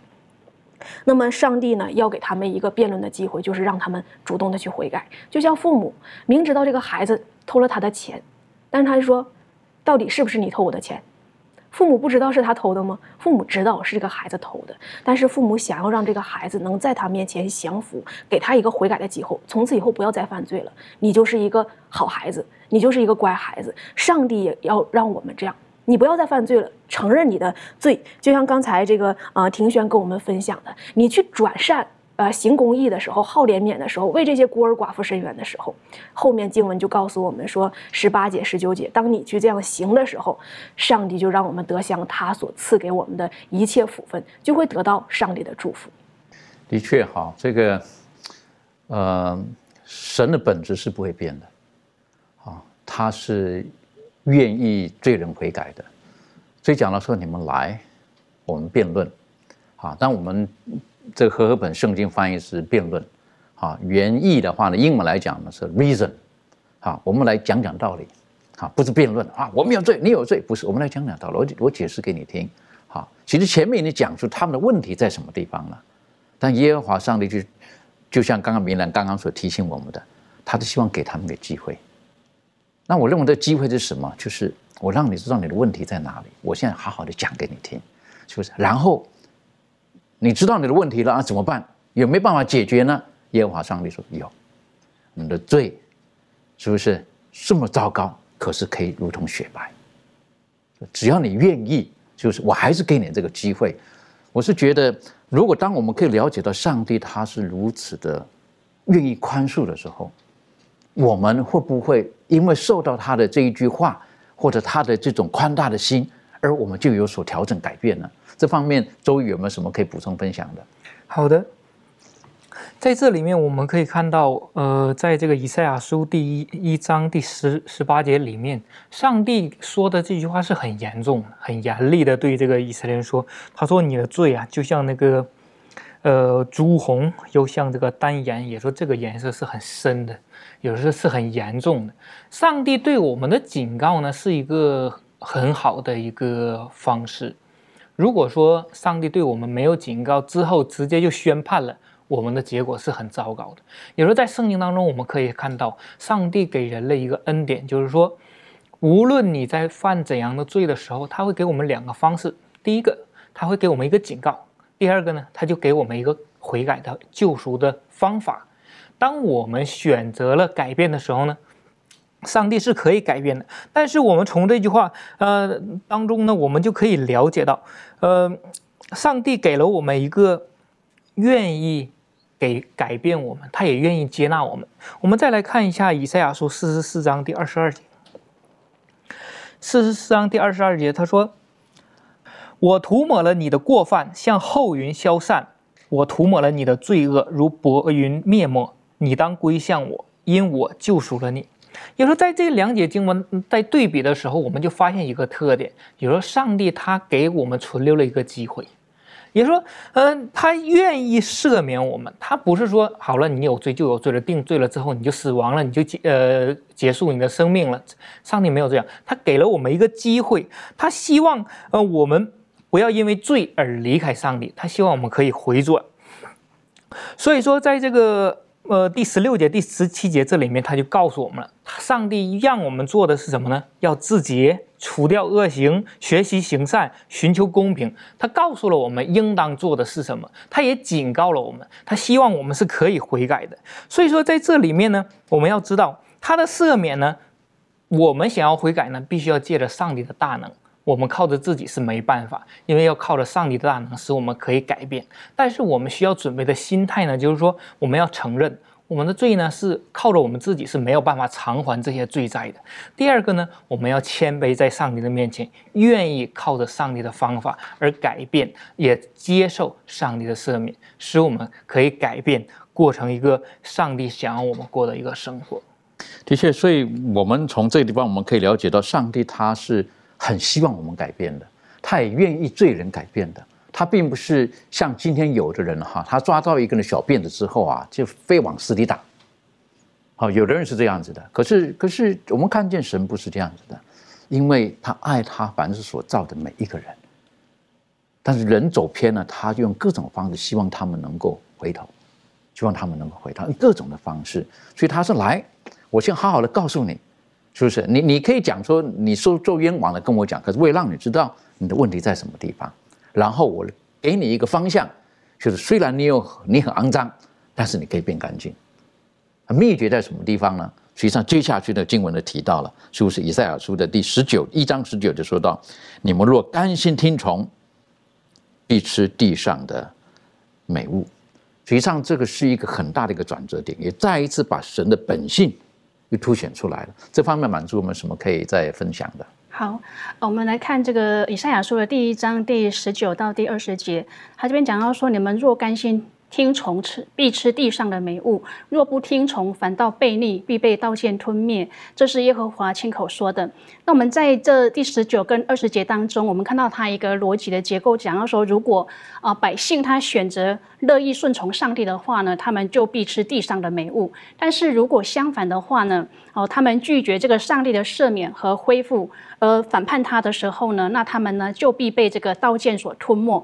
那么上帝呢，要给他们一个辩论的机会，就是让他们主动的去悔改。就像父母明知道这个孩子偷了他的钱，但是他就说，到底是不是你偷我的钱？父母不知道是他偷的吗？父母知道是这个孩子偷的，但是父母想要让这个孩子能在他面前降服，给他一个悔改的机会，从此以后不要再犯罪了。你就是一个好孩子，你就是一个乖孩子。上帝也要让我们这样。你不要再犯罪了，承认你的罪，就像刚才这个呃庭轩跟我们分享的，你去转善，呃行公义的时候，好怜悯的时候，为这些孤儿寡妇伸冤的时候，后面经文就告诉我们说，十八节、十九节，当你去这样行的时候，上帝就让我们得享他所赐给我们的一切福分，就会得到上帝的祝福。的确，哈，这个，呃，神的本质是不会变的，啊，他是愿意罪人悔改的。所以讲到说，你们来，我们辩论，啊，但我们这个和合本圣经翻译是辩论，啊，原意的话呢，英文来讲呢是 reason，啊，我们来讲讲道理，啊，不是辩论。啊，我们有罪，你有罪，不是，我们来讲讲道理，我我解释给你听，好，其实前面已经讲出他们的问题在什么地方了。但耶和华上帝就，就像刚刚明兰刚刚所提醒我们的，他是希望给他们个机会。那我认为的机会是什么？就是我让你知道你的问题在哪里，我现在好好的讲给你听，是不是？然后你知道你的问题了啊？怎么办？有没有办法解决呢？耶和华上帝说有，你的罪是不是这么糟糕？可是可以如同雪白，只要你愿意，就是我还是给你这个机会。我是觉得。如果当我们可以了解到上帝他是如此的愿意宽恕的时候，我们会不会因为受到他的这一句话，或者他的这种宽大的心，而我们就有所调整改变呢？这方面周瑜有没有什么可以补充分享的？好的。在这里面，我们可以看到，呃，在这个以赛亚书第一一章第十十八节里面，上帝说的这句话是很严重、很严厉的，对这个以色列人说：“他说你的罪啊，就像那个，呃，朱红，又像这个丹颜，也说这个颜色是很深的，有时候是很严重的。”上帝对我们的警告呢，是一个很好的一个方式。如果说上帝对我们没有警告之后，直接就宣判了。我们的结果是很糟糕的。有时候在圣经当中，我们可以看到上帝给人类一个恩典，就是说，无论你在犯怎样的罪的时候，他会给我们两个方式：第一个，他会给我们一个警告；第二个呢，他就给我们一个悔改的救赎的方法。当我们选择了改变的时候呢，上帝是可以改变的。但是我们从这句话呃当中呢，我们就可以了解到，呃，上帝给了我们一个愿意。给改变我们，他也愿意接纳我们。我们再来看一下以赛亚书四十四章第二十二节。四十四章第二十二节，他说：“我涂抹了你的过犯，像后云消散；我涂抹了你的罪恶，如薄云灭没。你当归向我，因我救赎了你。”有时候在这两节经文在对比的时候，我们就发现一个特点：有时候上帝他给我们存留了一个机会。也就说，嗯，他愿意赦免我们，他不是说好了，你有罪就有罪了，定罪了之后你就死亡了，你就结呃结束你的生命了。上帝没有这样，他给了我们一个机会，他希望呃我们不要因为罪而离开上帝，他希望我们可以回转。所以说，在这个。呃，第十六节、第十七节这里面，他就告诉我们了，上帝让我们做的是什么呢？要自洁，除掉恶行，学习行善，寻求公平。他告诉了我们应当做的是什么，他也警告了我们，他希望我们是可以悔改的。所以说，在这里面呢，我们要知道他的赦免呢，我们想要悔改呢，必须要借着上帝的大能。我们靠着自己是没办法，因为要靠着上帝的大能使我们可以改变。但是我们需要准备的心态呢，就是说我们要承认我们的罪呢是靠着我们自己是没有办法偿还这些罪债的。第二个呢，我们要谦卑在上帝的面前，愿意靠着上帝的方法而改变，也接受上帝的赦免，使我们可以改变，过成一个上帝想要我们过的一个生活。的确，所以我们从这个地方我们可以了解到，上帝他是。很希望我们改变的，他也愿意罪人改变的。他并不是像今天有的人哈，他抓到一个人小辫子之后啊，就非往死里打。好，有的人是这样子的。可是，可是我们看见神不是这样子的，因为他爱他凡是所造的每一个人。但是人走偏了，他就用各种方式希望他们能够回头，希望他们能够回头，用各种的方式。所以他说：“来，我先好好的告诉你。”是不是？你你可以讲说你受做冤枉的跟我讲，可是为了让你知道你的问题在什么地方，然后我给你一个方向，就是虽然你有你很肮脏，但是你可以变干净。秘诀在什么地方呢？实际上接下去的经文都提到了，是不是？以赛亚书的第十九一章十九就说到：你们若甘心听从，必吃地上的美物；实际上这个是一个很大的一个转折点，也再一次把神的本性又凸显出来了。这方面满足我们什么可以再分享的？好，我们来看这个以赛亚书的第一章第十九到第二十节，他这边讲到说：你们若干心。听从吃必吃地上的美物，若不听从，反倒悖逆，必被刀剑吞灭。这是耶和华亲口说的。那我们在这第十九跟二十节当中，我们看到他一个逻辑的结构，讲到说，如果啊百姓他选择乐意顺从上帝的话呢，他们就必吃地上的美物；但是如果相反的话呢，哦，他们拒绝这个上帝的赦免和恢复，而反叛他的时候呢，那他们呢就必被这个刀剑所吞没。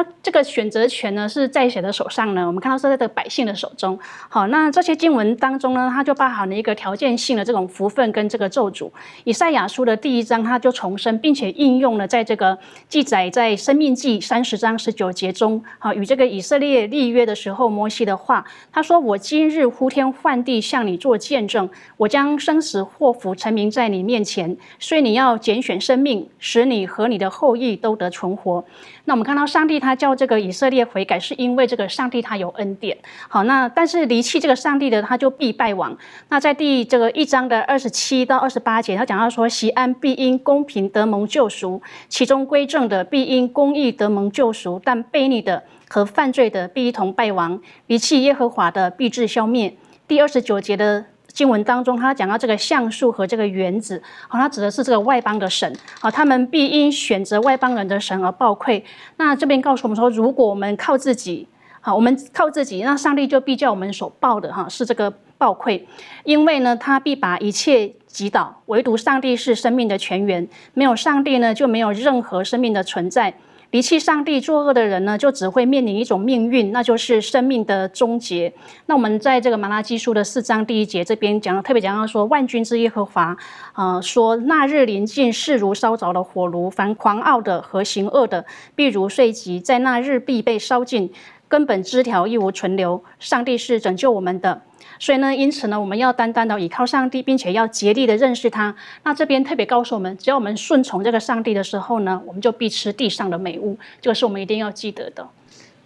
那这个选择权呢是在谁的手上呢？我们看到是在这个百姓的手中。好，那这些经文当中呢，它就包含了一个条件性的这种福分跟这个咒诅。以赛亚书的第一章，它就重申并且应用了在这个记载在生命记三十章十九节中，好，与这个以色列立约的时候摩西的话，他说：“我今日呼天唤地向你做见证，我将生死祸福陈明在你面前，所以你要拣选生命，使你和你的后裔都得存活。”那我们看到上帝他他叫这个以色列悔改，是因为这个上帝他有恩典。好，那但是离弃这个上帝的，他就必败亡。那在第这个一章的二十七到二十八节，他讲到说，西安必因公平得蒙救赎，其中归正的必因公义得蒙救赎，但悖逆的和犯罪的必一同败亡，离弃耶和华的必致消灭。第二十九节的。经文当中，他讲到这个橡树和这个园子，好，他指的是这个外邦的神，好，他们必因选择外邦人的神而暴愧。那这边告诉我们说，如果我们靠自己，好，我们靠自己，那上帝就必叫我们所报的哈是这个暴愧，因为呢，他必把一切击倒，唯独上帝是生命的泉源，没有上帝呢，就没有任何生命的存在。离弃上帝作恶的人呢，就只会面临一种命运，那就是生命的终结。那我们在这个马拉基书的四章第一节这边讲，特别讲到说，万军之耶和华，呃，说那日临近，势如烧着的火炉，凡狂傲的和行恶的，必如睡寂，在那日必被烧尽，根本枝条亦无存留。上帝是拯救我们的。所以呢，因此呢，我们要单单的倚靠上帝，并且要竭力的认识他。那这边特别告诉我们，只要我们顺从这个上帝的时候呢，我们就必吃地上的美物。这个是我们一定要记得的。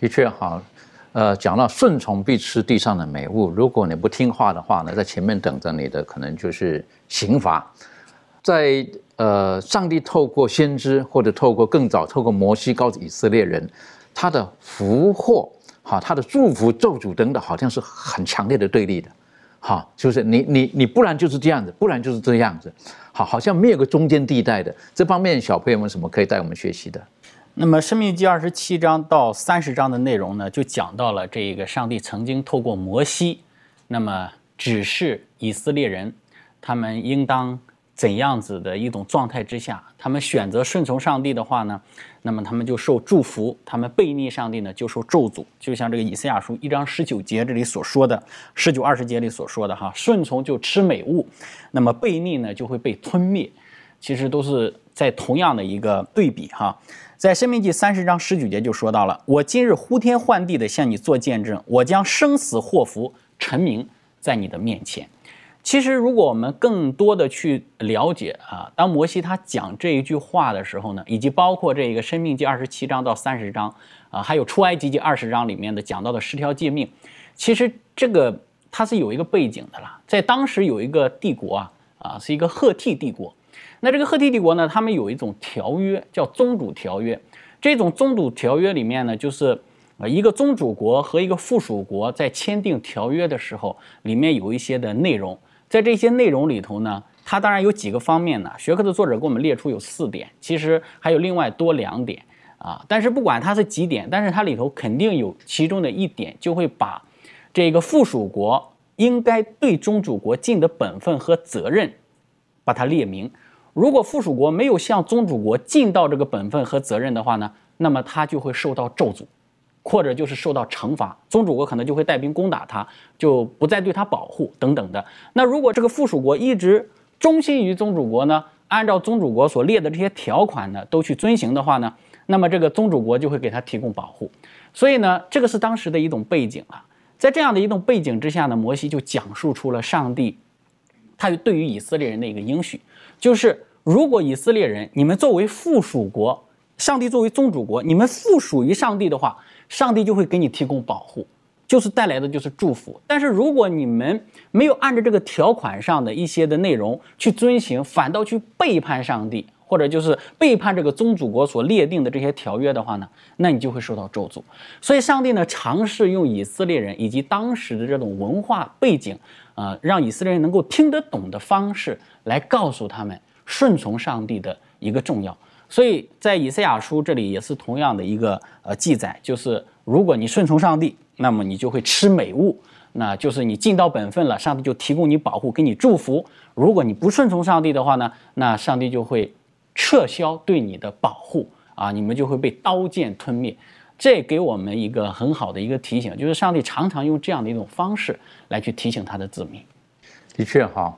的确好，呃，讲到顺从必吃地上的美物，如果你不听话的话呢，在前面等着你的可能就是刑罚。在呃，上帝透过先知或者透过更早透过摩西告诉以色列人，他的福祸。好，他的祝福、咒诅等等，好像是很强烈的对立的，好，就是你、你、你，不然就是这样子，不然就是这样子，好，好像没有个中间地带的。这方面，小朋友们什么可以带我们学习的？那么，《生命记》二十七章到三十章的内容呢，就讲到了这个上帝曾经透过摩西，那么指示以色列人，他们应当。怎样子的一种状态之下，他们选择顺从上帝的话呢？那么他们就受祝福；他们背逆上帝呢，就受咒诅。就像这个以赛亚书一章十九节这里所说的，十九二十节里所说的哈，顺从就吃美物，那么背逆呢就会被吞灭。其实都是在同样的一个对比哈。在生命记三十章十九节就说到了：“我今日呼天唤地的向你做见证，我将生死祸福陈明在你的面前。”其实，如果我们更多的去了解啊，当摩西他讲这一句话的时候呢，以及包括这个《生命记》二十七章到三十章啊，还有《出埃及记》二十章里面的讲到的十条诫命，其实这个它是有一个背景的啦。在当时有一个帝国啊啊，是一个赫梯帝国。那这个赫梯帝国呢，他们有一种条约叫宗主条约。这种宗主条约里面呢，就是啊一个宗主国和一个附属国在签订条约的时候，里面有一些的内容。在这些内容里头呢，它当然有几个方面呢。学科的作者给我们列出有四点，其实还有另外多两点啊。但是不管它是几点，但是它里头肯定有其中的一点，就会把这个附属国应该对宗主国尽的本分和责任，把它列明。如果附属国没有向宗主国尽到这个本分和责任的话呢，那么它就会受到咒诅。或者就是受到惩罚，宗主国可能就会带兵攻打他，就不再对他保护等等的。那如果这个附属国一直忠心于宗主国呢，按照宗主国所列的这些条款呢，都去遵行的话呢，那么这个宗主国就会给他提供保护。所以呢，这个是当时的一种背景啊。在这样的一种背景之下呢，摩西就讲述出了上帝他对于以色列人的一个应许，就是如果以色列人你们作为附属国，上帝作为宗主国，你们附属于上帝的话。上帝就会给你提供保护，就是带来的就是祝福。但是如果你们没有按照这个条款上的一些的内容去遵行，反倒去背叛上帝。或者就是背叛这个宗主国所列定的这些条约的话呢，那你就会受到咒诅。所以上帝呢，尝试用以色列人以及当时的这种文化背景，呃，让以色列人能够听得懂的方式来告诉他们顺从上帝的一个重要。所以在以赛亚书这里也是同样的一个呃记载，就是如果你顺从上帝，那么你就会吃美物，那就是你尽到本分了，上帝就提供你保护，给你祝福。如果你不顺从上帝的话呢，那上帝就会。撤销对你的保护啊，你们就会被刀剑吞灭。这给我们一个很好的一个提醒，就是上帝常常用这样的一种方式来去提醒他的子民。的确哈，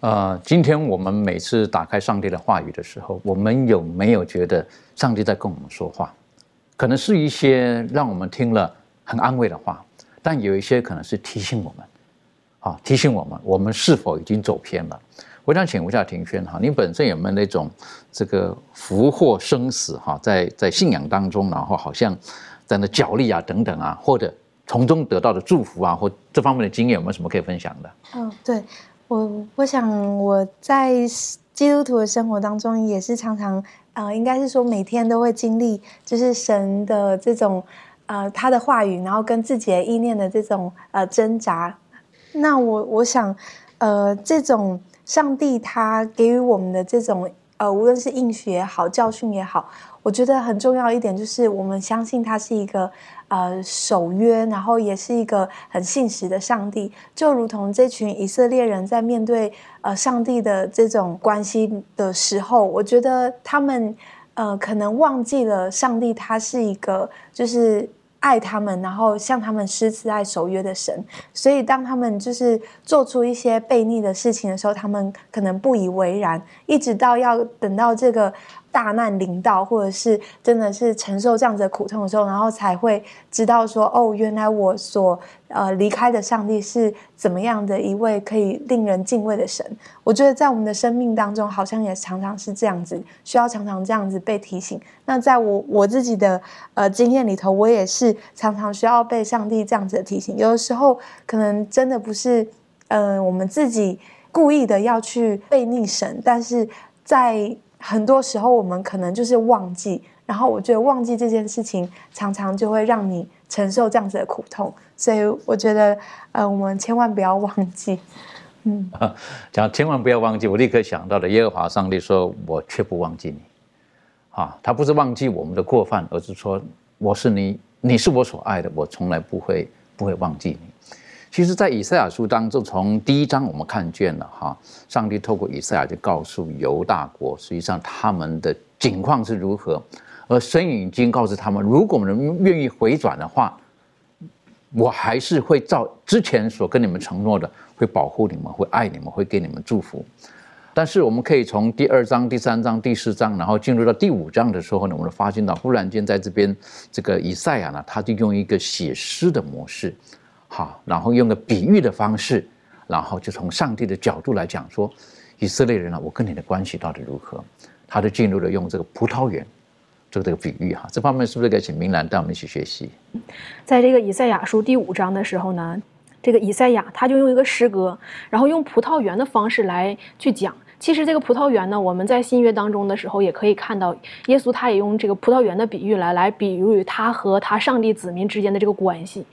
呃，今天我们每次打开上帝的话语的时候，我们有没有觉得上帝在跟我们说话？可能是一些让我们听了很安慰的话，但有一些可能是提醒我们，啊，提醒我们我们是否已经走偏了。我想请问一下庭轩哈，你本身有没有那种这个福祸生死哈，在在信仰当中，然后好像在那角力啊等等啊，或者从中得到的祝福啊，或这方面的经验有没有什么可以分享的？嗯，对我，我想我在基督徒的生活当中也是常常呃，应该是说每天都会经历，就是神的这种呃他的话语，然后跟自己的意念的这种呃挣扎。那我我想呃这种。上帝他给予我们的这种呃，无论是应许也好，教训也好，我觉得很重要一点就是我们相信他是一个呃守约，然后也是一个很信实的上帝。就如同这群以色列人在面对呃上帝的这种关系的时候，我觉得他们呃可能忘记了上帝他是一个就是。爱他们，然后向他们施慈爱、守约的神。所以，当他们就是做出一些悖逆的事情的时候，他们可能不以为然，一直到要等到这个。大难临到，或者是真的是承受这样子的苦痛的时候，然后才会知道说，哦，原来我所呃离开的上帝是怎么样的一位可以令人敬畏的神。我觉得在我们的生命当中，好像也常常是这样子，需要常常这样子被提醒。那在我我自己的呃经验里头，我也是常常需要被上帝这样子的提醒。有的时候可能真的不是嗯我们自己故意的要去背逆神，但是在很多时候，我们可能就是忘记，然后我觉得忘记这件事情，常常就会让你承受这样子的苦痛。所以我觉得，呃，我们千万不要忘记。嗯，讲千万不要忘记，我立刻想到了耶和华上帝说：“我却不忘记你。”啊，他不是忘记我们的过犯，而是说我是你，你是我所爱的，我从来不会不会忘记你。其实，在以赛亚书当中，从第一章我们看见了哈，上帝透过以赛亚就告诉犹大国，实际上他们的境况是如何，而神已经告诉他们，如果我们愿意回转的话，我还是会照之前所跟你们承诺的，会保护你们，会爱你们，会给你们祝福。但是，我们可以从第二章、第三章、第四章，然后进入到第五章的时候呢，我们发现到，忽然间在这边，这个以赛亚呢，他就用一个写诗的模式。好，然后用个比喻的方式，然后就从上帝的角度来讲说，以色列人啊，我跟你的关系到底如何？他就进入了用这个葡萄园做这个比喻哈。这方面是不是该请明兰带我们一起学习？在这个以赛亚书第五章的时候呢，这个以赛亚他就用一个诗歌，然后用葡萄园的方式来去讲。其实这个葡萄园呢，我们在新约当中的时候也可以看到，耶稣他也用这个葡萄园的比喻来来比喻他和他上帝子民之间的这个关系。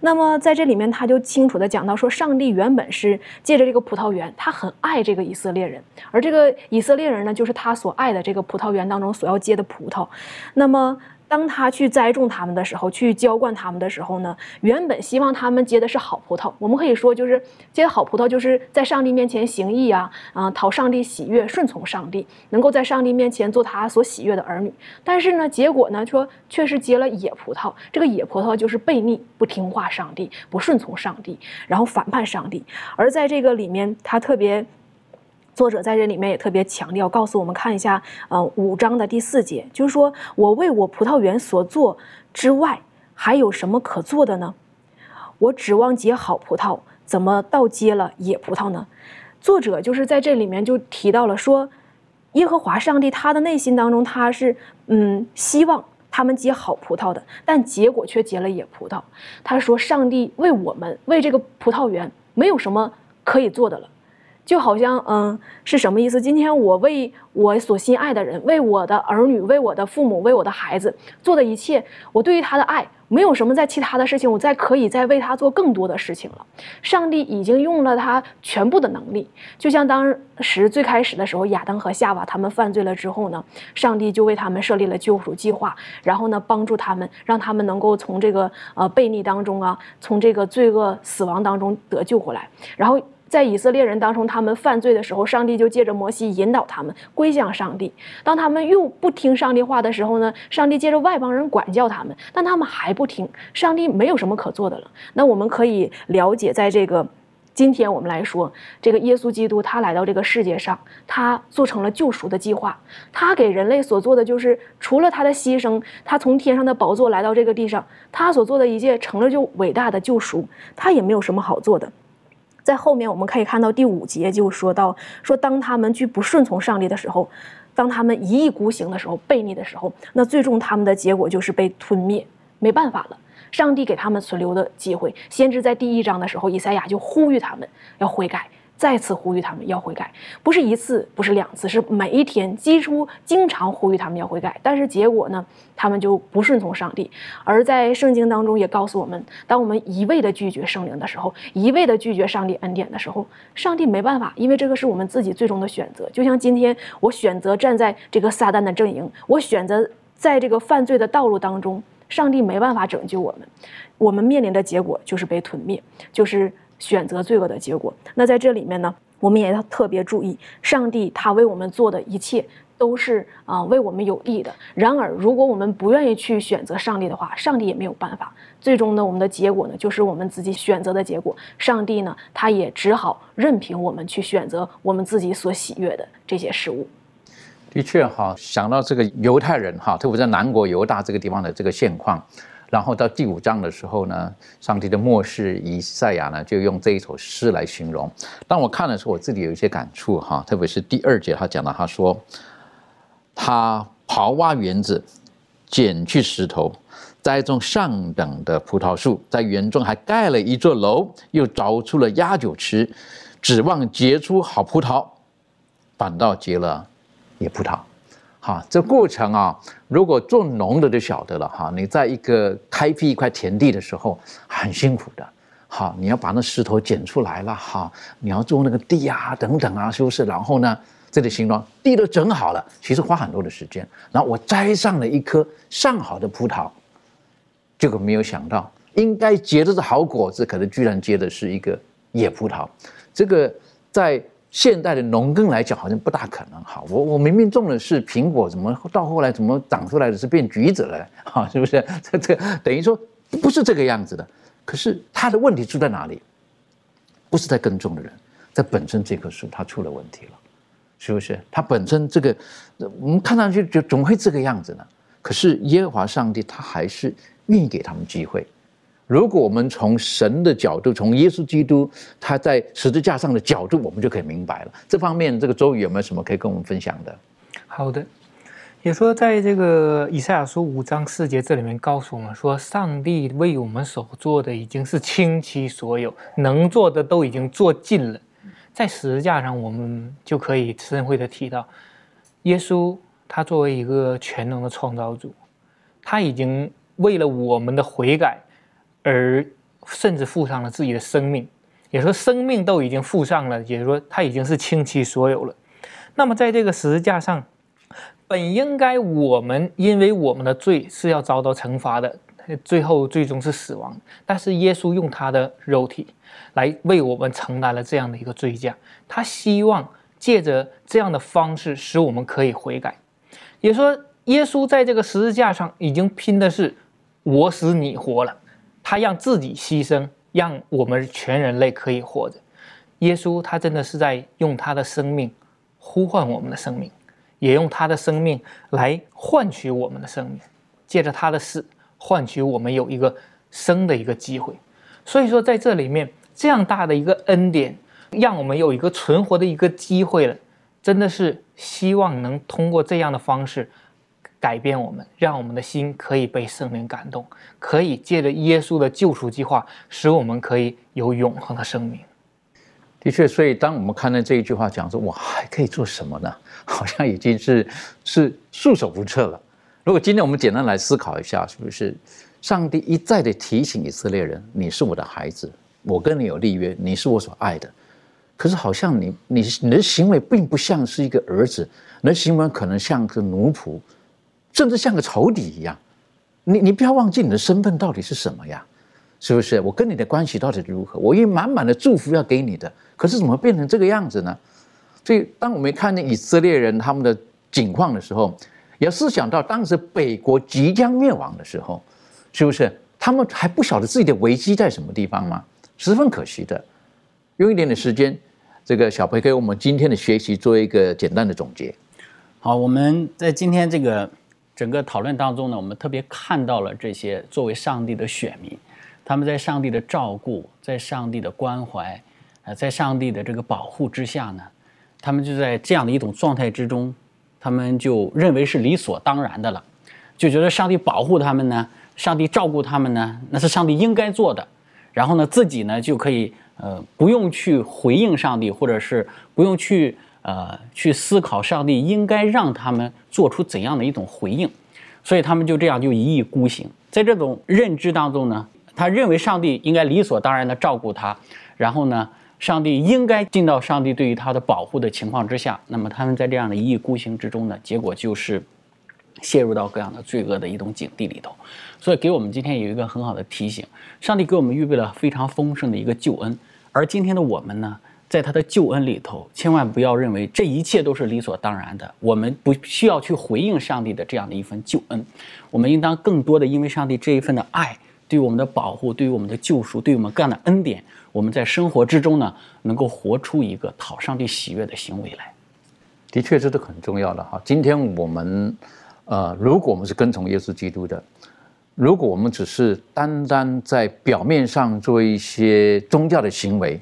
那么在这里面，他就清楚的讲到说，上帝原本是借着这个葡萄园，他很爱这个以色列人，而这个以色列人呢，就是他所爱的这个葡萄园当中所要结的葡萄。那么。当他去栽种他们的时候，去浇灌他们的时候呢，原本希望他们结的是好葡萄。我们可以说，就是结好葡萄，就是在上帝面前行义啊，啊，讨上帝喜悦，顺从上帝，能够在上帝面前做他所喜悦的儿女。但是呢，结果呢，说却是结了野葡萄。这个野葡萄就是悖逆，不听话上帝，不顺从上帝，然后反叛上帝。而在这个里面，他特别。作者在这里面也特别强调，告诉我们看一下，呃，五章的第四节，就是说我为我葡萄园所做之外，还有什么可做的呢？我指望结好葡萄，怎么倒结了野葡萄呢？作者就是在这里面就提到了说，耶和华上帝他的内心当中，他是嗯希望他们结好葡萄的，但结果却结了野葡萄。他说：“上帝为我们为这个葡萄园没有什么可以做的了。”就好像，嗯，是什么意思？今天我为我所心爱的人，为我的儿女，为我的父母，为我的孩子做的一切，我对于他的爱，没有什么在其他的事情，我再可以再为他做更多的事情了。上帝已经用了他全部的能力，就像当时最开始的时候，亚当和夏娃他们犯罪了之后呢，上帝就为他们设立了救赎计划，然后呢，帮助他们，让他们能够从这个呃悖逆当中啊，从这个罪恶死亡当中得救回来，然后。在以色列人当中，他们犯罪的时候，上帝就借着摩西引导他们归向上帝。当他们又不听上帝话的时候呢，上帝借着外邦人管教他们，但他们还不听，上帝没有什么可做的了。那我们可以了解，在这个今天我们来说，这个耶稣基督他来到这个世界上，他做成了救赎的计划。他给人类所做的就是，除了他的牺牲，他从天上的宝座来到这个地上，他所做的一切成了就伟大的救赎，他也没有什么好做的。在后面我们可以看到第五节就说到说，当他们去不顺从上帝的时候，当他们一意孤行的时候，悖逆的时候，那最终他们的结果就是被吞灭，没办法了。上帝给他们存留的机会，先知在第一章的时候，以赛亚就呼吁他们要悔改。再次呼吁他们要悔改，不是一次，不是两次，是每一天，几乎经常呼吁他们要悔改。但是结果呢，他们就不顺从上帝。而在圣经当中也告诉我们，当我们一味的拒绝圣灵的时候，一味的拒绝上帝恩典的时候，上帝没办法，因为这个是我们自己最终的选择。就像今天我选择站在这个撒旦的阵营，我选择在这个犯罪的道路当中，上帝没办法拯救我们，我们面临的结果就是被吞灭，就是。选择罪恶的结果。那在这里面呢，我们也要特别注意，上帝他为我们做的一切都是啊为我们有益的。然而，如果我们不愿意去选择上帝的话，上帝也没有办法。最终呢，我们的结果呢，就是我们自己选择的结果。上帝呢，他也只好任凭我们去选择我们自己所喜悦的这些事物。的确哈，想到这个犹太人哈，特别在南国犹大这个地方的这个现况。然后到第五章的时候呢，上帝的末世以赛亚呢就用这一首诗来形容。当我看的时候，我自己有一些感触哈，特别是第二节他讲到，他说他刨挖园子，捡去石头，栽种上等的葡萄树，在园中还盖了一座楼，又凿出了压酒池，指望结出好葡萄，反倒结了野葡萄。哈，这过程啊，如果做农的就晓得了哈。你在一个开辟一块田地的时候，很辛苦的。哈，你要把那石头捡出来了哈，你要做那个地啊，等等啊，是不是？然后呢，这里形状地都整好了，其实花很多的时间。然后我栽上了一颗上好的葡萄，结果没有想到，应该结的是好果子，可能居然结的是一个野葡萄。这个在。现代的农耕来讲，好像不大可能。哈，我我明明种的是苹果，怎么到后来怎么长出来的是变橘子了？哈，是不是？这这等于说不是这个样子的。可是他的问题出在哪里？不是在耕种的人，在本身这棵树它出了问题了，是不是？它本身这个我们看上去就总会这个样子呢？可是耶和华上帝他还是愿意给他们机会。如果我们从神的角度，从耶稣基督他在十字架上的角度，我们就可以明白了。这方面，这个周宇有没有什么可以跟我们分享的？好的，也说在这个以赛亚书五章四节这里面告诉我们说，上帝为我们所做的已经是倾其所有，能做的都已经做尽了。在十字架上，我们就可以深会的提到，耶稣他作为一个全能的创造主，他已经为了我们的悔改。而甚至付上了自己的生命，也说生命都已经付上了，也说他已经是倾其所有了。那么在这个十字架上，本应该我们因为我们的罪是要遭到惩罚的，最后最终是死亡。但是耶稣用他的肉体来为我们承担了这样的一个罪价，他希望借着这样的方式使我们可以悔改。也说耶稣在这个十字架上已经拼的是我死你活了。他让自己牺牲，让我们全人类可以活着。耶稣他真的是在用他的生命呼唤我们的生命，也用他的生命来换取我们的生命，借着他的死换取我们有一个生的一个机会。所以说，在这里面这样大的一个恩典，让我们有一个存活的一个机会了，真的是希望能通过这样的方式，改变我们，让我们的心可以被圣灵感动，可以借着耶稣的救赎计划，使我们可以有永恒的生命。的确，所以当我们看到这一句话讲说，我还可以做什么呢？好像已经是是束手无策了。如果今天我们简单来思考一下，是不是上帝一再的提醒以色列人：“你是我的孩子，我跟你有立约，你是我所爱的。”可是好像你你你的行为并不像是一个儿子，你的行为可能像个奴仆，甚至像个仇敌一样。你你不要忘记你的身份到底是什么呀？是不是？我跟你的关系到底如何？我有满满的祝福要给你的，可是怎么变成这个样子呢？所以，当我们看见以色列人他们的境况的时候，也思想到当时北国即将灭亡的时候，是不是他们还不晓得自己的危机在什么地方吗？十分可惜的。用一点点时间，这个小培给我们今天的学习做一个简单的总结。好，我们在今天这个整个讨论当中呢，我们特别看到了这些作为上帝的选民，他们在上帝的照顾、在上帝的关怀、呃，在上帝的这个保护之下呢。他们就在这样的一种状态之中，他们就认为是理所当然的了，就觉得上帝保护他们呢，上帝照顾他们呢，那是上帝应该做的。然后呢，自己呢就可以呃不用去回应上帝，或者是不用去呃去思考上帝应该让他们做出怎样的一种回应。所以他们就这样就一意孤行，在这种认知当中呢，他认为上帝应该理所当然的照顾他，然后呢。上帝应该尽到上帝对于他的保护的情况之下，那么他们在这样的一意孤行之中呢，结果就是陷入到各样的罪恶的一种境地里头。所以给我们今天有一个很好的提醒：上帝给我们预备了非常丰盛的一个救恩，而今天的我们呢，在他的救恩里头，千万不要认为这一切都是理所当然的，我们不需要去回应上帝的这样的一份救恩，我们应当更多的因为上帝这一份的爱。对我们的保护，对于我们的救赎，对我们各样的恩典，我们在生活之中呢，能够活出一个讨上帝喜悦的行为来。的确，这是很重要的哈。今天我们，呃，如果我们是跟从耶稣基督的，如果我们只是单单在表面上做一些宗教的行为，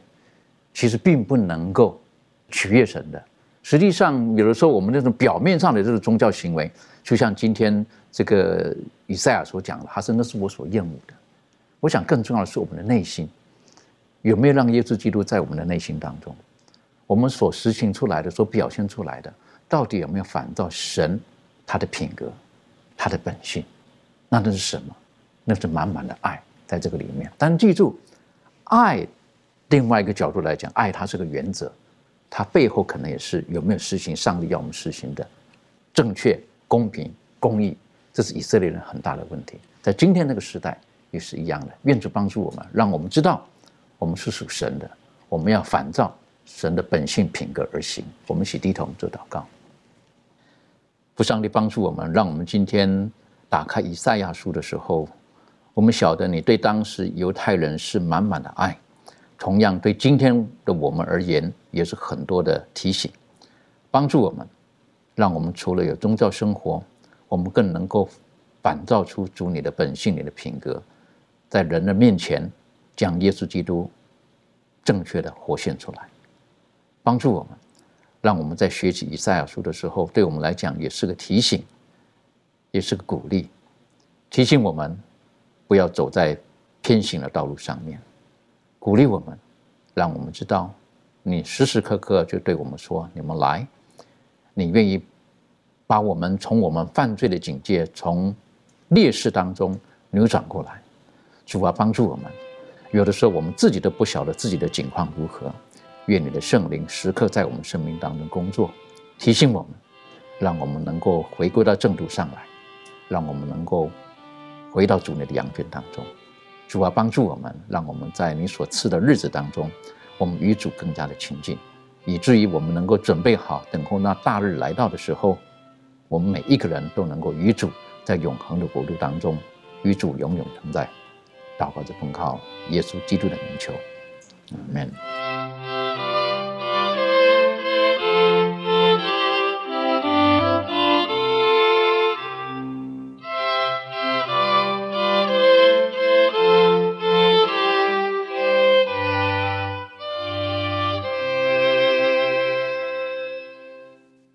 其实并不能够取悦神的。实际上，有的时候我们那种表面上的这种宗教行为，就像今天这个以赛亚所讲的，他说那是我所厌恶的。我想更重要的是我们的内心有没有让耶稣基督在我们的内心当中？我们所实行出来的、所表现出来的，到底有没有反照神他的品格、他的本性？那那是什么？那是满满的爱在这个里面。但记住，爱另外一个角度来讲，爱它是个原则，它背后可能也是有没有实行上帝要我们实行的正确、公平、公义。这是以色列人很大的问题。在今天那个时代。也是一样的，愿主帮助我们，让我们知道我们是属神的，我们要反照神的本性品格而行。我们一起低头做祷告，不上帝帮助我们，让我们今天打开以赛亚书的时候，我们晓得你对当时犹太人是满满的爱，同样对今天的我们而言也是很多的提醒，帮助我们，让我们除了有宗教生活，我们更能够反照出主你的本性、你的品格。在人的面前，将耶稣基督正确的活现出来，帮助我们，让我们在学习以赛亚书的时候，对我们来讲也是个提醒，也是个鼓励，提醒我们不要走在偏行的道路上面，鼓励我们，让我们知道你时时刻刻就对我们说：“你们来，你愿意把我们从我们犯罪的警戒，从劣势当中扭转过来。”主啊，帮助我们。有的时候，我们自己都不晓得自己的境况如何。愿你的圣灵时刻在我们生命当中工作，提醒我们，让我们能够回归到正途上来，让我们能够回到主你的羊圈当中。主啊，帮助我们，让我们在你所赐的日子当中，我们与主更加的亲近，以至于我们能够准备好，等候那大日来到的时候，我们每一个人都能够与主在永恒的国度当中，与主永永同在。祷告着奉靠耶稣基督的名求，阿门。